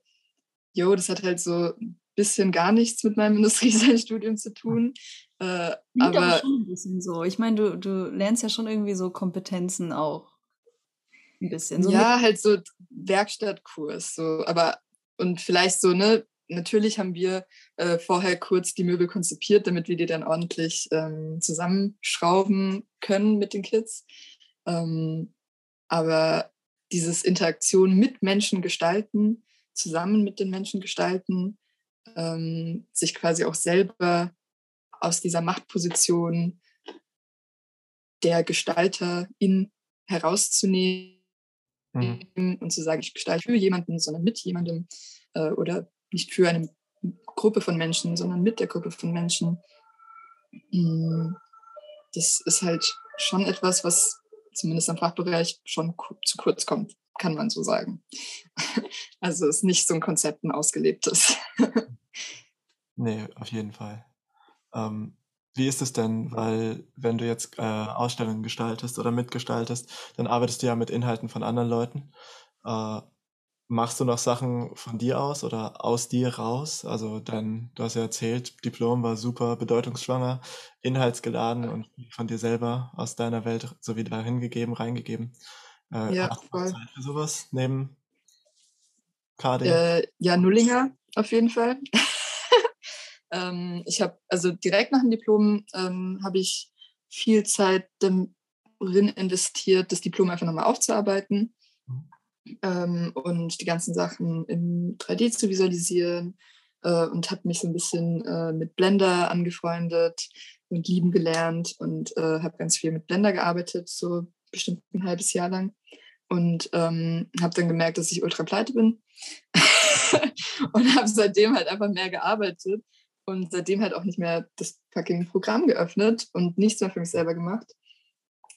jo, das hat halt so ein bisschen gar nichts mit meinem Industriedesignstudium zu tun. Äh, aber schon ein bisschen so. Ich meine, du, du lernst ja schon irgendwie so Kompetenzen auch. Ein bisschen. So ja, halt so Werkstattkurs, so, aber und vielleicht so, ne, natürlich haben wir äh, vorher kurz die Möbel konzipiert, damit wir die dann ordentlich ähm, zusammenschrauben können mit den Kids. Ähm, aber dieses Interaktion mit Menschen gestalten, zusammen mit den Menschen gestalten, ähm, sich quasi auch selber aus dieser Machtposition der Gestalterin herauszunehmen Mhm. und zu sagen, ich gestalte für jemanden, sondern mit jemandem äh, oder nicht für eine Gruppe von Menschen, sondern mit der Gruppe von Menschen. Mm, Das ist halt schon etwas, was zumindest im Fachbereich schon zu kurz kommt, kann man so sagen. Also ist nicht so ein Konzept, ein ausgelebtes. Nee, auf jeden Fall. Ähm, wie ist es denn? Weil, wenn du jetzt äh, Ausstellungen gestaltest oder mitgestaltest, dann arbeitest du ja mit Inhalten von anderen Leuten. Äh, machst du noch Sachen von dir aus oder aus dir raus? Also, dann, du hast ja erzählt, Diplom war super bedeutungsschwanger, inhaltsgeladen und von dir selber aus deiner Welt so wieder hingegeben, reingegeben. Äh, Ja, hast voll. Zeit für sowas neben KD? Äh, ja, Nullinger auf jeden Fall. Ähm, ich habe, also direkt nach dem Diplom ähm, habe ich viel Zeit darin investiert, das Diplom einfach nochmal aufzuarbeiten ähm, und die ganzen Sachen im 3D zu visualisieren äh, und habe mich so ein bisschen äh, mit Blender angefreundet und lieben gelernt und äh, habe ganz viel mit Blender gearbeitet, so bestimmt ein halbes Jahr lang. Und ähm, habe dann gemerkt, dass ich ultra pleite bin. Und habe seitdem halt einfach mehr gearbeitet und seitdem halt auch nicht mehr das fucking Programm geöffnet und nichts mehr für mich selber gemacht.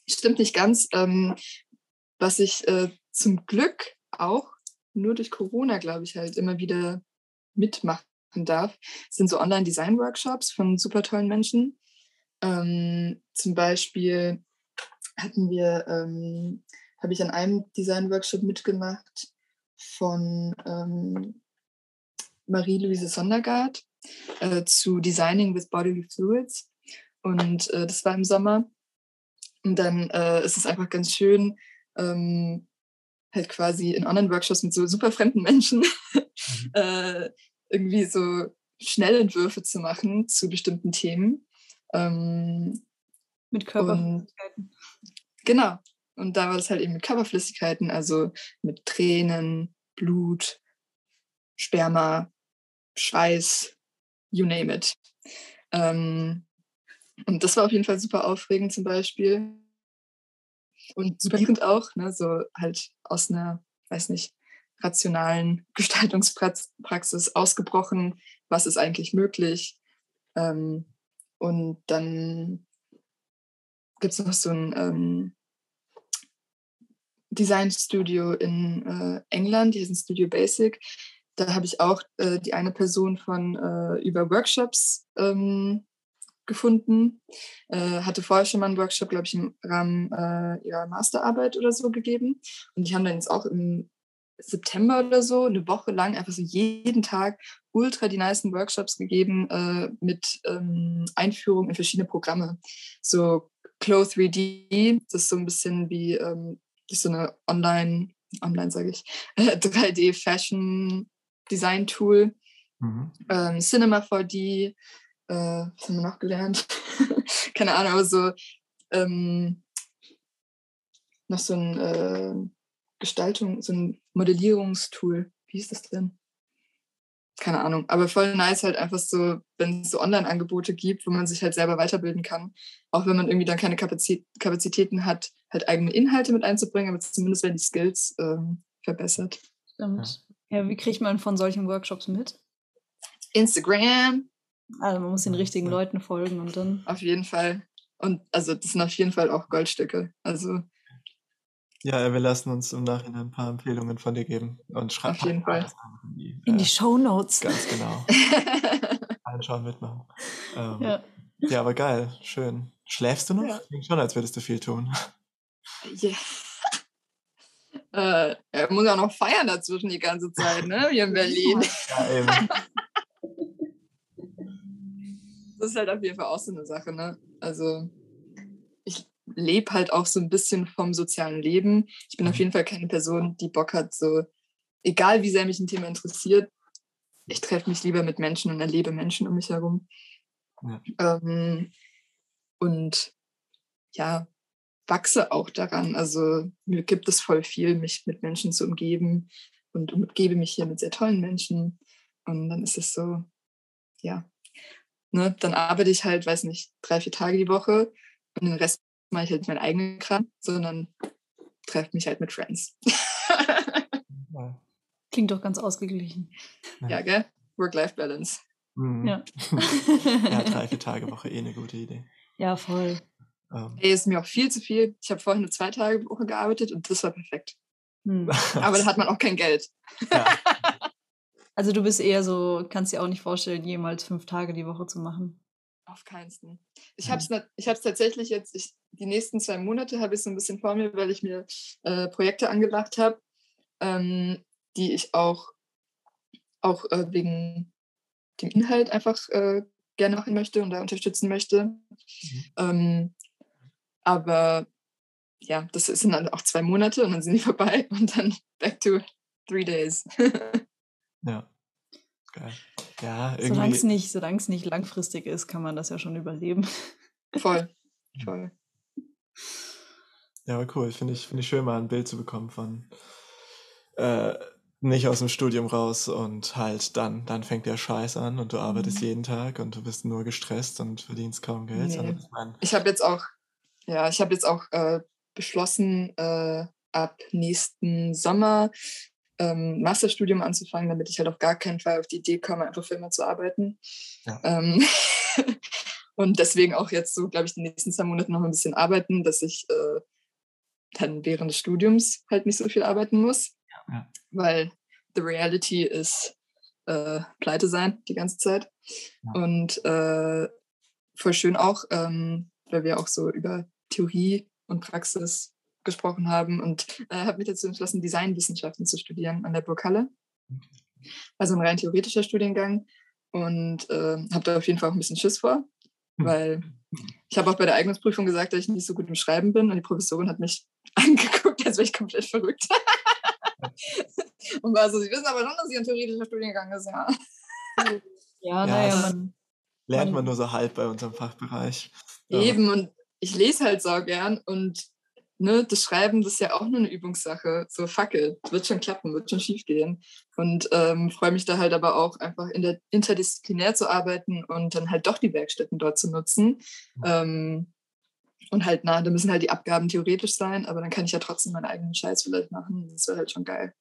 Stimmt nicht ganz. Ähm, was ich äh, zum Glück auch nur durch Corona, glaube ich, halt immer wieder mitmachen darf, sind so Online-Design-Workshops von super tollen Menschen. Ähm, zum Beispiel hatten wir ähm, habe ich an einem Design-Workshop mitgemacht von ähm, Marie-Louise Sondergaard äh, zu Designing with Bodily Fluids. Und äh, das war im Sommer. Und dann äh, ist es einfach ganz schön, ähm, halt quasi in anderen Workshops mit so super fremden Menschen mhm. äh, irgendwie so Schnellentwürfe zu machen zu bestimmten Themen. Ähm, mit Körperflüssigkeiten. genau. Und da war es halt eben mit Körperflüssigkeiten, also mit Tränen, Blut, Sperma, Schweiß, you name it. Ähm, und das war auf jeden Fall super aufregend zum Beispiel. Und super liebend auch, ne, so halt aus einer, weiß nicht, rationalen Gestaltungspraxis ausgebrochen, was ist eigentlich möglich. Ähm, und dann gibt es noch so ein ähm, Designstudio in äh, England, die heißt Studio Basic. Da habe ich auch äh, die eine Person von äh, über Workshops ähm, gefunden. Äh, hatte vorher schon mal einen Workshop, glaube ich, im Rahmen äh, ihrer Masterarbeit oder so gegeben. Und die haben dann jetzt auch im September oder so eine Woche lang einfach so jeden Tag ultra die nicen Workshops gegeben äh, mit ähm, Einführung in verschiedene Programme. So Clo 3D, das ist so ein bisschen wie ähm, so eine Online, online sage ich, 3D Fashion Design Tool. Mhm. Ähm, Cinema 4D, äh, was haben wir noch gelernt? Keine Ahnung, aber so ähm, noch so ein äh, Gestaltung, so ein Modellierungstool. Wie ist das denn? Keine Ahnung, aber voll nice halt einfach so, wenn es so Online-Angebote gibt, wo man sich halt selber weiterbilden kann. Auch wenn man irgendwie dann keine Kapazitä Kapazitäten hat, halt eigene Inhalte mit einzubringen, aber zumindest werden die Skills ähm, verbessert. Stimmt. Ja, wie kriegt man von solchen Workshops mit? Instagram. Also man muss den richtigen ja. Leuten folgen und dann. Auf jeden Fall. Und also das sind auf jeden Fall auch Goldstücke. Also ja, wir lassen uns im Nachhinein ein paar Empfehlungen von dir geben und schreiben. Auf jeden Fall. In die, in die äh, Show Notes. Ganz genau. Einschauen, mitmachen. Ähm, ja. ja, aber geil, schön. Schläfst du noch? Ja. Klingt schon, als würdest du viel tun. Ja. Yeah. Äh, er muss ja noch feiern dazwischen die ganze Zeit, ne? Hier in Berlin. Ja, eben. das ist halt auf jeden Fall auch so eine Sache, ne? Also lebe halt auch so ein bisschen vom sozialen Leben. Ich bin auf mhm. jeden Fall keine Person, die Bock hat, so, egal wie sehr mich ein Thema interessiert, ich treffe mich lieber mit Menschen und erlebe Menschen um mich herum. Ja. Ähm, und ja, wachse auch daran. Also mir gibt es voll viel, mich mit Menschen zu umgeben und umgebe mich hier mit sehr tollen Menschen. Und dann ist es so, ja, ne, dann arbeite ich halt, weiß nicht, drei, vier Tage die Woche und den Rest mache ich halt meinen eigenen Kram, sondern treffe mich halt mit Friends. Klingt doch ganz ausgeglichen. Ja, gell? Work-Life-Balance. Mhm. Ja. ja, drei, vier Tage Woche eh eine gute Idee. Ja, voll. Ähm. Ey, ist mir auch viel zu viel. Ich habe vorhin nur zwei Tage Woche gearbeitet und das war perfekt. Hm. Aber da hat man auch kein Geld. Ja. Also du bist eher so, kannst dir auch nicht vorstellen, jemals fünf Tage die Woche zu machen. Auf keinsten. Ich habe es ich tatsächlich jetzt, ich, die nächsten zwei Monate habe ich so ein bisschen vor mir, weil ich mir äh, Projekte angelacht habe, ähm, die ich auch, auch äh, wegen dem Inhalt einfach äh, gerne machen möchte und da unterstützen möchte. Mhm. Ähm, aber ja, das sind dann auch zwei Monate und dann sind die vorbei und dann back to three days. ja. Geil. Ja, irgendwie. Solange es nicht, nicht langfristig ist, kann man das ja schon überleben. Voll, voll. Ja, aber cool. Finde ich, find ich schön, mal ein Bild zu bekommen von äh, nicht aus dem Studium raus und halt dann, dann fängt der Scheiß an und du arbeitest mhm. jeden Tag und du bist nur gestresst und verdienst kaum Geld. Nee. Ich habe jetzt auch, ja, ich habe jetzt auch äh, beschlossen, äh, ab nächsten Sommer ähm, Masterstudium anzufangen, damit ich halt auf gar keinen Fall auf die Idee komme, einfach für immer zu arbeiten. Ja. Ähm, und deswegen auch jetzt so, glaube ich, die nächsten zwei Monate noch ein bisschen arbeiten, dass ich äh, dann während des Studiums halt nicht so viel arbeiten muss. Ja. Weil the reality ist äh, pleite sein die ganze Zeit. Und äh, voll schön auch, ähm, weil wir auch so über Theorie und Praxis gesprochen haben und äh, habe mich dazu entschlossen, Designwissenschaften zu studieren an der Burghalle. Also ein rein theoretischer Studiengang und äh, habe da auf jeden Fall auch ein bisschen Schiss vor, hm. weil ich habe auch bei der Eignungsprüfung gesagt, dass ich nicht so gut im Schreiben bin und die Professorin hat mich angeguckt, als wäre ich komplett verrückt. und war so, sie wissen aber schon, dass sie ein theoretischer Studiengang ist, ja. Ja, naja, man lernt man nur so halb bei unserem Fachbereich. Eben, und ich lese halt so gern und ne, das Schreiben, das ist ja auch nur eine Übungssache. So, fuck it, wird schon klappen, wird schon schief gehen. Und ähm, freue mich da halt aber auch einfach in der interdisziplinär zu arbeiten und dann halt doch die Werkstätten dort zu nutzen. Ähm, und halt, na, da müssen halt die Abgaben theoretisch sein, aber dann kann ich ja trotzdem meinen eigenen Scheiß vielleicht machen. Das wäre halt schon geil.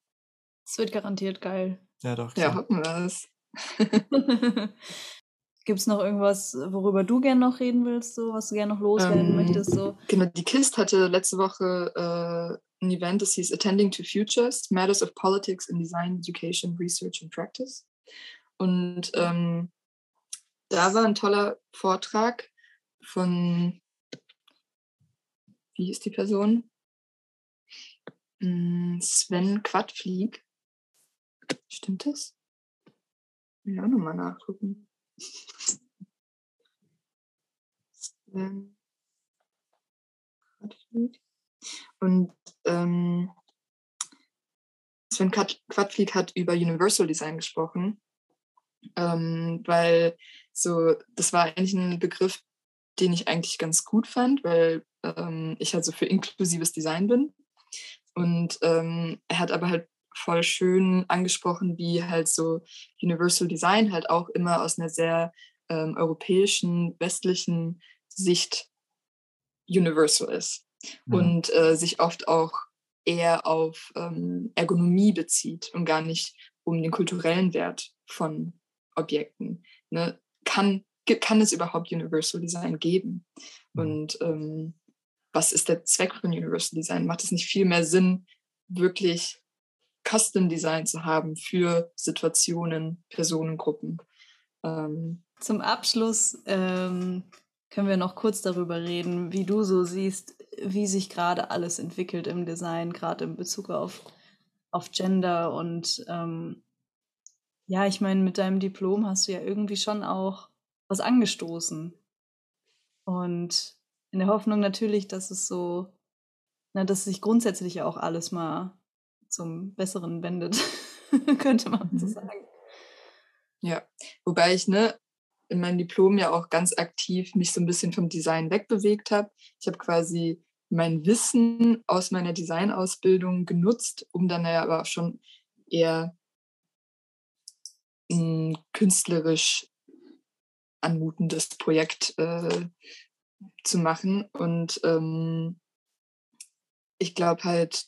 Es wird garantiert geil. Ja, doch. Klar. Ja, hoffen wir es. Gibt es noch irgendwas, worüber du gerne noch reden willst, so, was du gerne noch loswerden ähm, möchtest? So? Genau, die KIST hatte letzte Woche äh, ein Event, das hieß Attending to Futures, Matters of Politics in Design, Education, Research and Practice. Und ähm, da war ein toller Vortrag von, wie hieß die Person? Hm, Sven Quadflieg. Stimmt das? Ja, nochmal nachgucken. Und ähm, Sven Quadflieg hat über Universal Design gesprochen, ähm, weil so, das war eigentlich ein Begriff, den ich eigentlich ganz gut fand, weil ähm, ich halt so für inklusives Design bin. Und ähm, er hat aber halt voll schön angesprochen, wie halt so Universal Design halt auch immer aus einer sehr ähm, europäischen, westlichen Sicht universal ist mhm. und äh, sich oft auch eher auf ähm, Ergonomie bezieht und gar nicht um den kulturellen Wert von Objekten. Ne? Kann, kann es überhaupt Universal Design geben? Mhm. Und ähm, was ist der Zweck von Universal Design? Macht es nicht viel mehr Sinn, wirklich Custom Design zu haben für Situationen, Personengruppen. Ähm, Zum Abschluss ähm, können wir noch kurz darüber reden, wie du so siehst, wie sich gerade alles entwickelt im Design, gerade in Bezug auf, auf Gender und ähm, ja, ich meine, mit deinem Diplom hast du ja irgendwie schon auch was angestoßen. Und in der Hoffnung natürlich, dass es so, na, dass sich grundsätzlich auch alles mal zum Besseren wendet, könnte man so mhm. sagen. Ja, wobei ich ne, in meinem Diplom ja auch ganz aktiv mich so ein bisschen vom Design wegbewegt habe. Ich habe quasi mein Wissen aus meiner Designausbildung genutzt, um dann ja aber auch schon eher ein künstlerisch anmutendes Projekt äh, zu machen. Und ähm, ich glaube halt,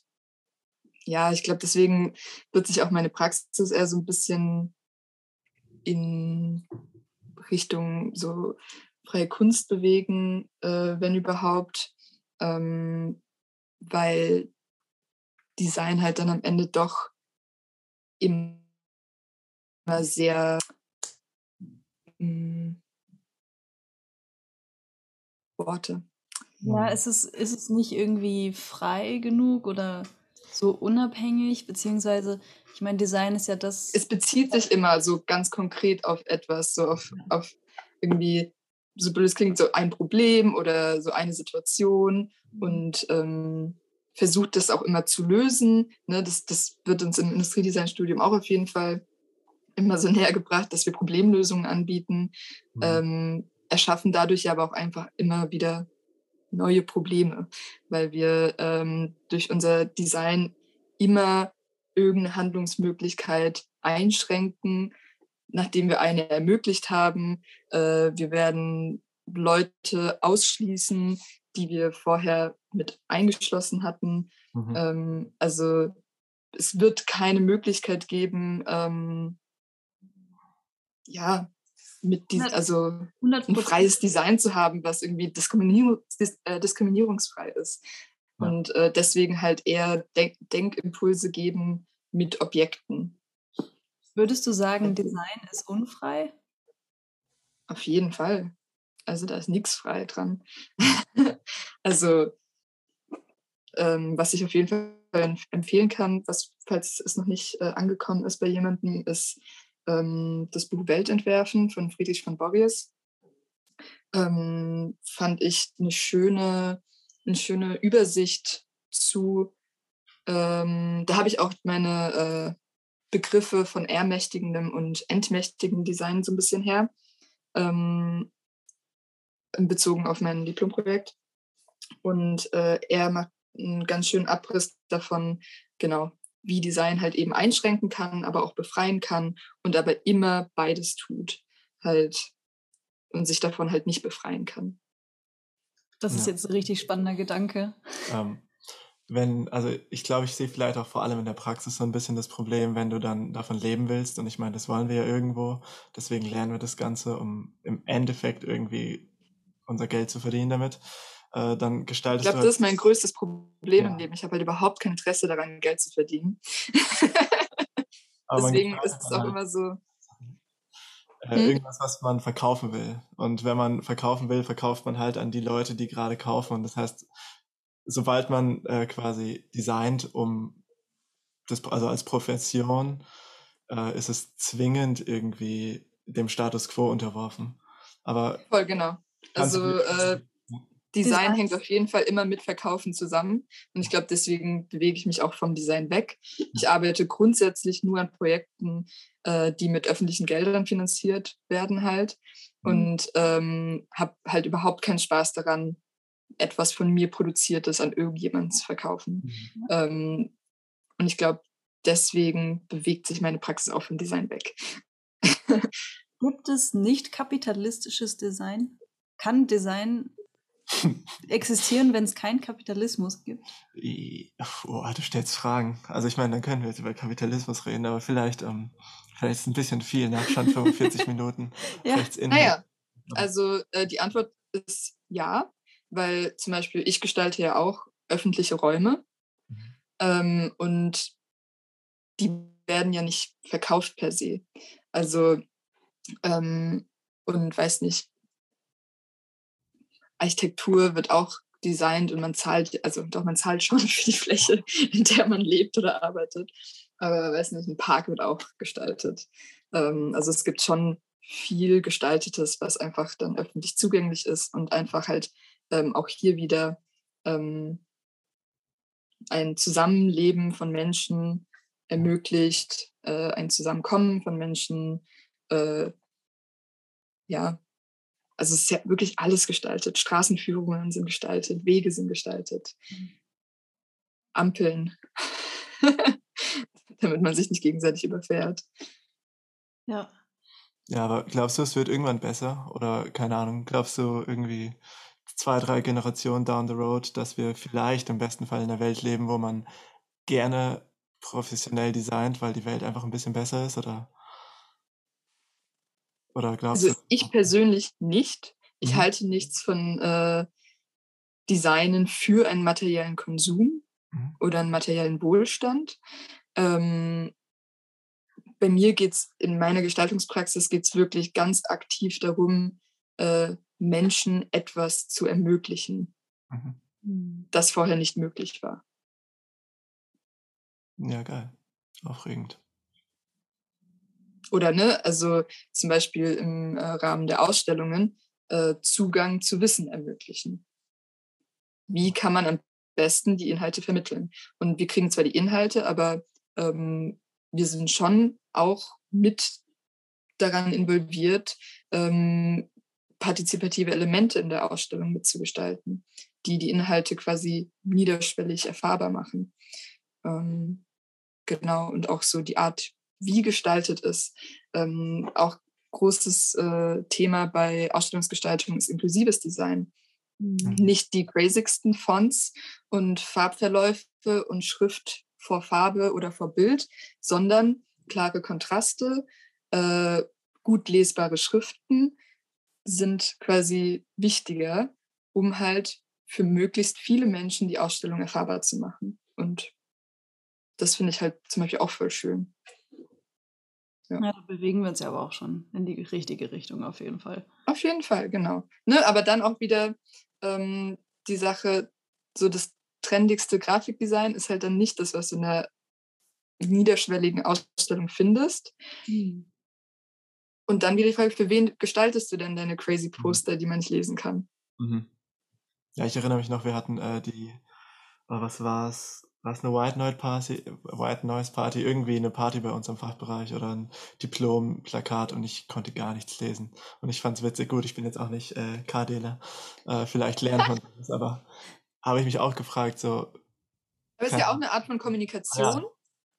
ja, ich glaube, deswegen wird sich auch meine Praxis eher so ein bisschen in Richtung so freie Kunst bewegen, äh, wenn überhaupt, ähm, weil Design halt dann am Ende doch immer sehr mh, hm, Worte. Ja, ist es, ist es nicht irgendwie frei genug oder so unabhängig, beziehungsweise, ich meine, Design ist ja das. Es bezieht sich immer so ganz konkret auf etwas, so auf, auf irgendwie, so blöd es klingt, so ein Problem oder so eine Situation mhm. und ähm, versucht das auch immer zu lösen. Ne? Das, das wird uns im Industriedesign-Studium auch auf jeden Fall immer so näher gebracht, dass wir Problemlösungen anbieten, mhm. ähm, erschaffen dadurch aber auch einfach immer wieder neue Probleme, weil wir ähm, durch unser Design immer irgendeine Handlungsmöglichkeit einschränken, nachdem wir eine ermöglicht haben. Äh, wir werden Leute ausschließen, die wir vorher mit eingeschlossen hatten. Mhm. Ähm, also es wird keine Möglichkeit geben, ähm, ja, mit diesem, also 100%. ein freies Design zu haben, was irgendwie Diskriminierung, äh, diskriminierungsfrei ist. Ja. Und äh, deswegen halt eher Denk Denkimpulse geben mit Objekten. Würdest du sagen, Design ist unfrei? Auf jeden Fall. Also da ist nichts frei dran. also Ähm, was ich auf jeden Fall empfehlen kann, was, falls es noch nicht äh, angekommen ist bei jemandem, ist ähm, das Buch Weltentwerfen von Friedrich von Borries. Ähm, fand ich eine schöne, eine schöne Übersicht zu, ähm, da habe ich auch meine äh, Begriffe von ermächtigendem und entmächtigendem Design so ein bisschen her, ähm, bezogen auf mein Diplomprojekt. Und äh, er macht einen ganz schönen Abriss davon, genau, wie Design halt eben einschränken kann, aber auch befreien kann und aber immer beides tut, halt und sich davon halt nicht befreien kann. Das ja. ist jetzt ein richtig spannender Gedanke. Ähm, wenn, also ich glaube, ich sehe vielleicht auch vor allem in der Praxis so ein bisschen das Problem, wenn du dann davon leben willst. Und ich meine, das wollen wir ja irgendwo. Deswegen lernen wir das Ganze, um im Endeffekt irgendwie unser Geld zu verdienen damit. Äh, dann gestaltest ich glaube, das ist mein größtes Problem ja. im Leben. Ich habe halt überhaupt kein Interesse daran, Geld zu verdienen. Deswegen ist es auch halt immer so. Äh, hm? Irgendwas, was man verkaufen will. Und wenn man verkaufen will, verkauft man halt an die Leute, die gerade kaufen. Und das heißt, sobald man äh, quasi designt, um das, also als Profession, äh, ist es zwingend irgendwie dem Status quo unterworfen. Aber voll genau. Also äh, Design hängt auf jeden Fall immer mit Verkaufen zusammen. Und ich glaube, deswegen bewege ich mich auch vom Design weg. Ich arbeite grundsätzlich nur an Projekten, äh, die mit öffentlichen Geldern finanziert werden halt. Mhm. Und ähm, habe halt überhaupt keinen Spaß daran, etwas von mir produziertes an irgendjemanden zu verkaufen. Mhm. Ähm, und ich glaube, deswegen bewegt sich meine Praxis auch vom Design weg. Gibt es nicht kapitalistisches Design? Kann Design existieren, wenn es keinen Kapitalismus gibt? Oh, du stellst Fragen. Also ich meine, dann können wir jetzt über Kapitalismus reden, aber vielleicht, ähm, vielleicht ist es ein bisschen viel, Nachstand ne? 45 Minuten. ja. Naja, also äh, die Antwort ist ja weil zum Beispiel ich gestalte ja auch öffentliche Räume mhm. ähm, und die werden ja nicht verkauft per se. Also ähm, und weiß nicht, Architektur wird auch designt und man zahlt, also doch man zahlt schon für die Fläche, in der man lebt oder arbeitet. Aber weiß nicht, ein Park wird auch gestaltet. Ähm, also es gibt schon viel Gestaltetes, was einfach dann öffentlich zugänglich ist und einfach halt ähm, auch hier wieder ähm, ein Zusammenleben von Menschen ermöglicht, äh, ein Zusammenkommen von Menschen. Äh, ja, also es ist ja wirklich alles gestaltet. Straßenführungen sind gestaltet, Wege sind gestaltet, Ampeln, damit man sich nicht gegenseitig überfährt. Ja. Ja, aber glaubst du, es wird irgendwann besser? Oder keine Ahnung, glaubst du irgendwie, zwei, drei Generationen down the road, dass wir vielleicht im besten Fall in einer Welt leben, wo man gerne professionell designt, weil die Welt einfach ein bisschen besser ist? Oder, oder glaubst also du? Ich persönlich nicht. Ich mhm. halte nichts von äh, Designen für einen materiellen Konsum mhm. oder einen materiellen Wohlstand. Ähm, bei mir geht es in meiner Gestaltungspraxis geht's wirklich ganz aktiv darum, äh, Menschen etwas zu ermöglichen, mhm. Hm. das vorher nicht möglich war. Ja, geil. Aufregend. Oder ne, also zum Beispiel im äh, Rahmen der Ausstellungen äh, Zugang zu Wissen ermöglichen. Wie kann man am besten die Inhalte vermitteln? Und wir kriegen zwar die Inhalte, aber ähm, wir sind schon auch mit daran involviert, ähm, partizipative Elemente in der Ausstellung mitzugestalten, die die Inhalte quasi niederschwellig erfahrbar machen. Ähm, genau, und auch so die Art, wie gestaltet ist. Ähm, auch großes äh, Thema bei Ausstellungsgestaltung ist inklusives Design. Mhm. Nicht die basic Fonts und Farbverläufe und Schrift vor Farbe oder vor Bild, sondern klare Kontraste, äh, gut lesbare Schriften, sind quasi wichtiger, um halt für möglichst viele Menschen die Ausstellung erfahrbar zu machen. Und das finde ich halt zum Beispiel auch voll schön. Ja. ja. da bewegen wir uns ja aber auch schon in die richtige Richtung auf jeden Fall. Auf jeden Fall, genau. Ne, aber dann auch wieder ähm, die Sache, so das trendigste Grafikdesign ist halt dann nicht das, was du in einer niederschwelligen Ausstellung findest. Mhm. Und dann wieder die Frage, für wen gestaltest du denn deine crazy mhm. Poster, die man nicht lesen kann? Mhm. Ja, ich erinnere mich noch, wir hatten äh, die, oh, was war's? War es eine White Noise Party, White Noise Party, irgendwie eine Party bei uns im Fachbereich oder ein Diplom-Plakat und ich konnte gar nichts lesen. Und ich fand es witzig, gut, ich bin jetzt auch nicht äh, KDler, äh, vielleicht lernt man das, aber habe ich mich auch gefragt, so. Aber es ist ja auch eine Art von Kommunikation. Ja.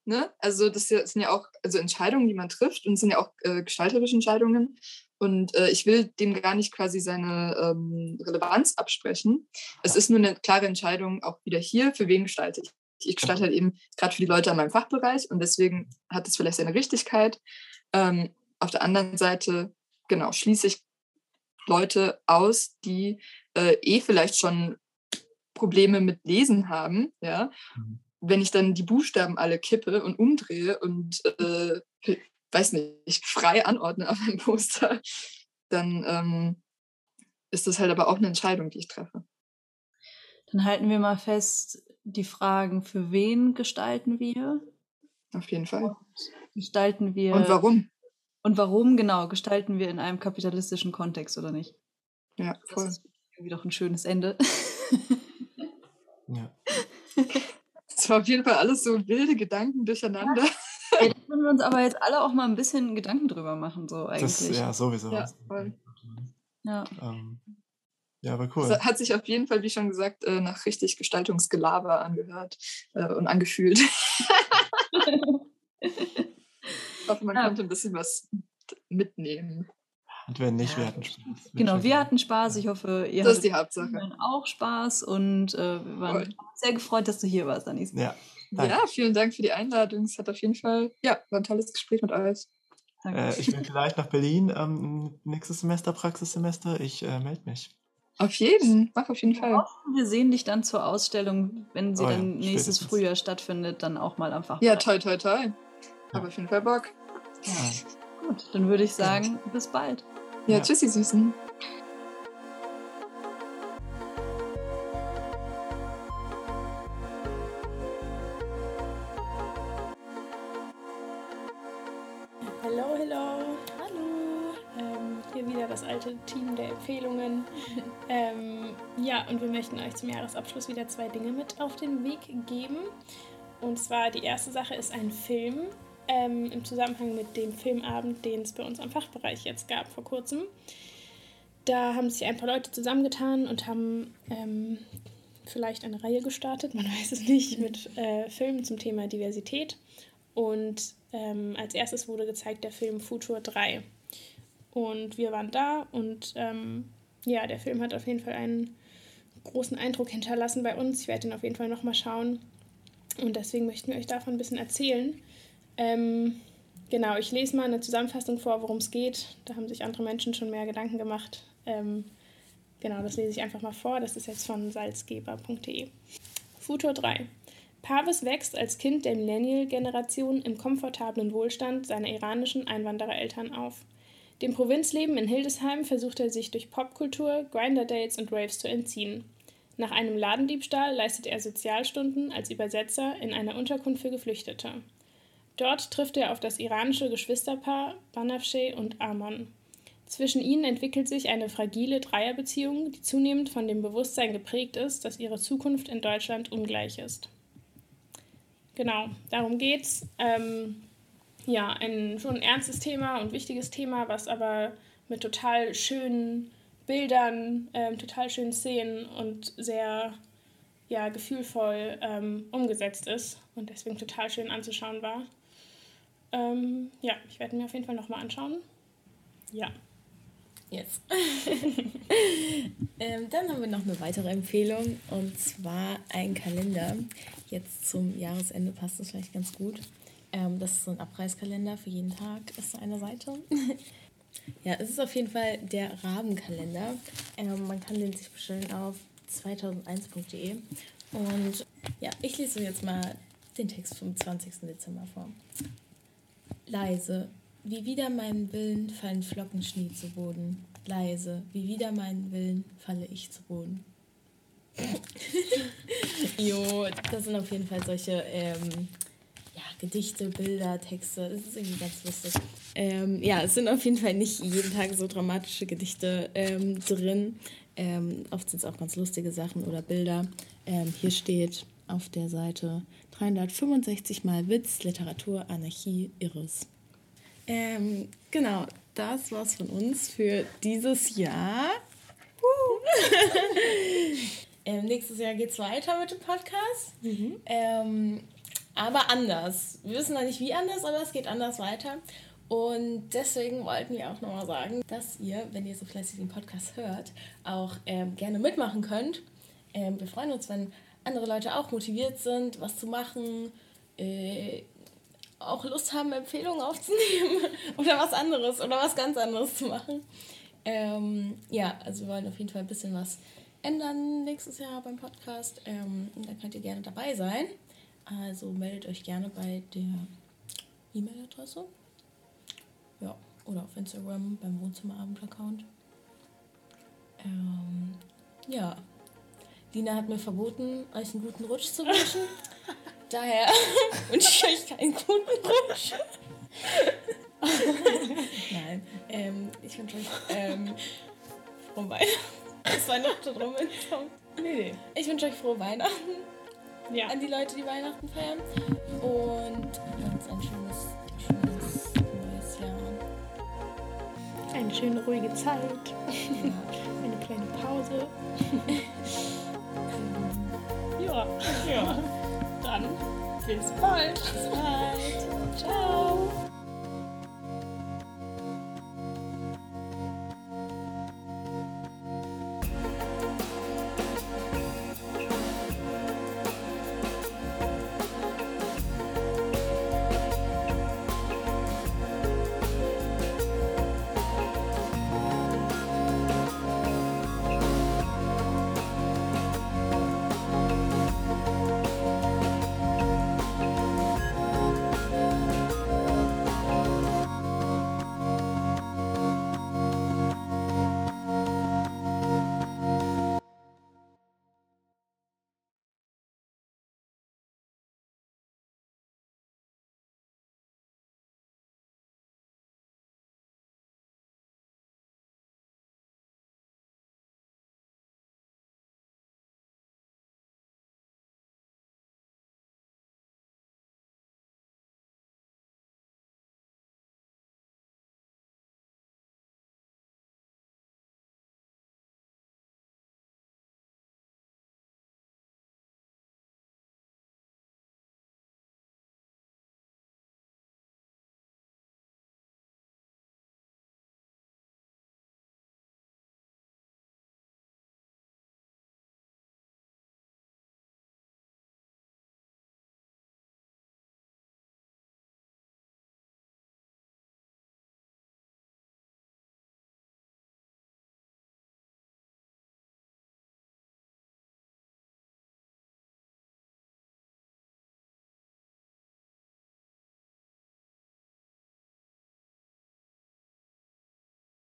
Ne? Also das sind ja auch also Entscheidungen, die man trifft und es sind ja auch äh, gestalterische Entscheidungen. Und äh, ich will dem gar nicht quasi seine ähm, Relevanz absprechen. Es ist nur eine klare Entscheidung, auch wieder hier, für wen gestalte ich. Ich gestalte halt eben gerade für die Leute an meinem Fachbereich und deswegen hat es vielleicht seine Richtigkeit. Ähm, auf der anderen Seite, genau, schließe ich Leute aus, die äh, eh vielleicht schon Probleme mit Lesen haben, ja, mhm wenn ich dann die Buchstaben alle kippe und umdrehe und äh, weiß nicht, frei anordne auf einem Poster, dann ähm, ist das halt aber auch eine Entscheidung, die ich treffe. Dann halten wir mal fest, die Fragen, für wen gestalten wir? Auf jeden Fall. gestalten wir. Und warum? Und warum, genau, gestalten wir in einem kapitalistischen Kontext oder nicht? Ja, voll. Das ist irgendwie doch ein schönes Ende. ja. Es war auf jeden Fall alles so wilde Gedanken durcheinander. Ja, da können wir uns aber jetzt alle auch mal ein bisschen Gedanken drüber machen, so eigentlich. Das, ja, sowieso. Ja, voll. Ja. Ähm, ja, aber cool. Es hat sich auf jeden Fall, wie schon gesagt, äh, nach richtig Gestaltungsgelaber angehört äh, und angefühlt. ich hoffe, man ja. konnte ein bisschen was mitnehmen. Und wenn nicht, wir hatten Spaß. Genau, wir hatten Spaß. Ich hoffe, ihr das hattet die Hauptsache. auch Spaß und äh, wir waren Voll. sehr gefreut, dass du hier warst, Anis. Ja, ja, vielen Dank für die Einladung. Es hat auf jeden Fall, ja, war ein tolles Gespräch mit euch. Äh, ich bin vielleicht nach Berlin ähm, nächstes Semester, Praxissemester. Ich äh, melde mich. Auf jeden, mach auf jeden Fall. Wir sehen dich dann zur Ausstellung, wenn sie oh, dann ja, nächstes spätestens. Frühjahr stattfindet, dann auch mal einfach. Ja, toll, toll, toll. Ja. Habe auf jeden Fall Bock. Ja. Gut, dann würde ich sagen, bis bald. Ja, ja. tschüssi, Süßen. Team der Empfehlungen. ähm, ja, und wir möchten euch zum Jahresabschluss wieder zwei Dinge mit auf den Weg geben. Und zwar die erste Sache ist ein Film, ähm, im Zusammenhang mit dem Filmabend, den es bei uns am Fachbereich jetzt gab vor kurzem. Da haben sich ein paar Leute zusammengetan und haben ähm, vielleicht eine Reihe gestartet, man weiß es nicht, mit äh, Filmen zum Thema Diversität. Und ähm, als erstes wurde gezeigt der Film Futur 3. Und wir waren da und ähm, ja, der Film hat auf jeden Fall einen großen Eindruck hinterlassen bei uns. Ich werde ihn auf jeden Fall nochmal schauen. Und deswegen möchten wir euch davon ein bisschen erzählen. Ähm, genau, ich lese mal eine Zusammenfassung vor, worum es geht. Da haben sich andere Menschen schon mehr Gedanken gemacht. Ähm, genau, das lese ich einfach mal vor. Das ist jetzt von salzgeber.de. Futur 3. Pavis wächst als Kind der Millennial-Generation im komfortablen Wohlstand seiner iranischen Einwanderereltern auf. Dem Provinzleben in Hildesheim versucht er sich durch Popkultur, Grinder-Dates und Raves zu entziehen. Nach einem Ladendiebstahl leistet er Sozialstunden als Übersetzer in einer Unterkunft für Geflüchtete. Dort trifft er auf das iranische Geschwisterpaar Banafsheh und Amon. Zwischen ihnen entwickelt sich eine fragile Dreierbeziehung, die zunehmend von dem Bewusstsein geprägt ist, dass ihre Zukunft in Deutschland ungleich ist. Genau, darum geht's. Ähm, ja, ein schon ein ernstes Thema und wichtiges Thema, was aber mit total schönen Bildern, ähm, total schönen Szenen und sehr ja, gefühlvoll ähm, umgesetzt ist und deswegen total schön anzuschauen war. Ähm, ja, ich werde mir auf jeden Fall nochmal anschauen. Ja. Yes. ähm, dann haben wir noch eine weitere Empfehlung und zwar ein Kalender. Jetzt zum Jahresende passt das vielleicht ganz gut. Ähm, das ist so ein Abreißkalender für jeden Tag, ist eine Seite. ja, es ist auf jeden Fall der Rabenkalender. Ähm, man kann den sich bestellen auf 2001.de. Und ja, ich lese jetzt mal den Text vom 20. Dezember vor. Leise, wie wider meinen Willen fallen Flocken Schnee zu Boden. Leise, wie wider meinen Willen falle ich zu Boden. Bio. Das sind auf jeden Fall solche ähm, Gedichte, Bilder, Texte. Das ist irgendwie ganz lustig. Ähm, ja, es sind auf jeden Fall nicht jeden Tag so dramatische Gedichte ähm, drin. Ähm, oft sind es auch ganz lustige Sachen oder Bilder. Ähm, hier steht auf der Seite 365 mal Witz, Literatur, Anarchie, Irres. Ähm, genau, das war's von uns für dieses Jahr. ähm, nächstes Jahr geht's weiter mit dem Podcast. Ähm, aber anders. Wir wissen noch nicht wie anders, aber es geht anders weiter. Und deswegen wollten wir auch nochmal sagen, dass ihr, wenn ihr so fleißig den Podcast hört, auch ähm, gerne mitmachen könnt. Ähm, wir freuen uns, wenn andere Leute auch motiviert sind, was zu machen, äh, auch Lust haben, Empfehlungen aufzunehmen oder was anderes oder was ganz anderes zu machen. Ähm, ja, also wir wollen auf jeden Fall ein bisschen was ändern nächstes Jahr beim Podcast. Ähm, da könnt ihr gerne dabei sein. Also meldet euch gerne bei der E-Mail-Adresse. Ja, oder auf Instagram beim Wohnzimmerabend-Account. Ähm, ja, Lina hat mir verboten, euch einen guten Rutsch zu wünschen. Daher wünsche ich euch keinen guten Rutsch. Nein, ähm, ich wünsche euch ähm, frohe Weihnachten. Das Weihnachten rum ist. Nee, nee. Ich wünsche euch frohe Weihnachten Ja. an die Leute, die Weihnachten feiern. Und ganz ein schönes, schönes neues Jahr. Eine schöne ruhige Zeit. Eine kleine Pause. ja. Ja. Dann bis bald. Bis bald.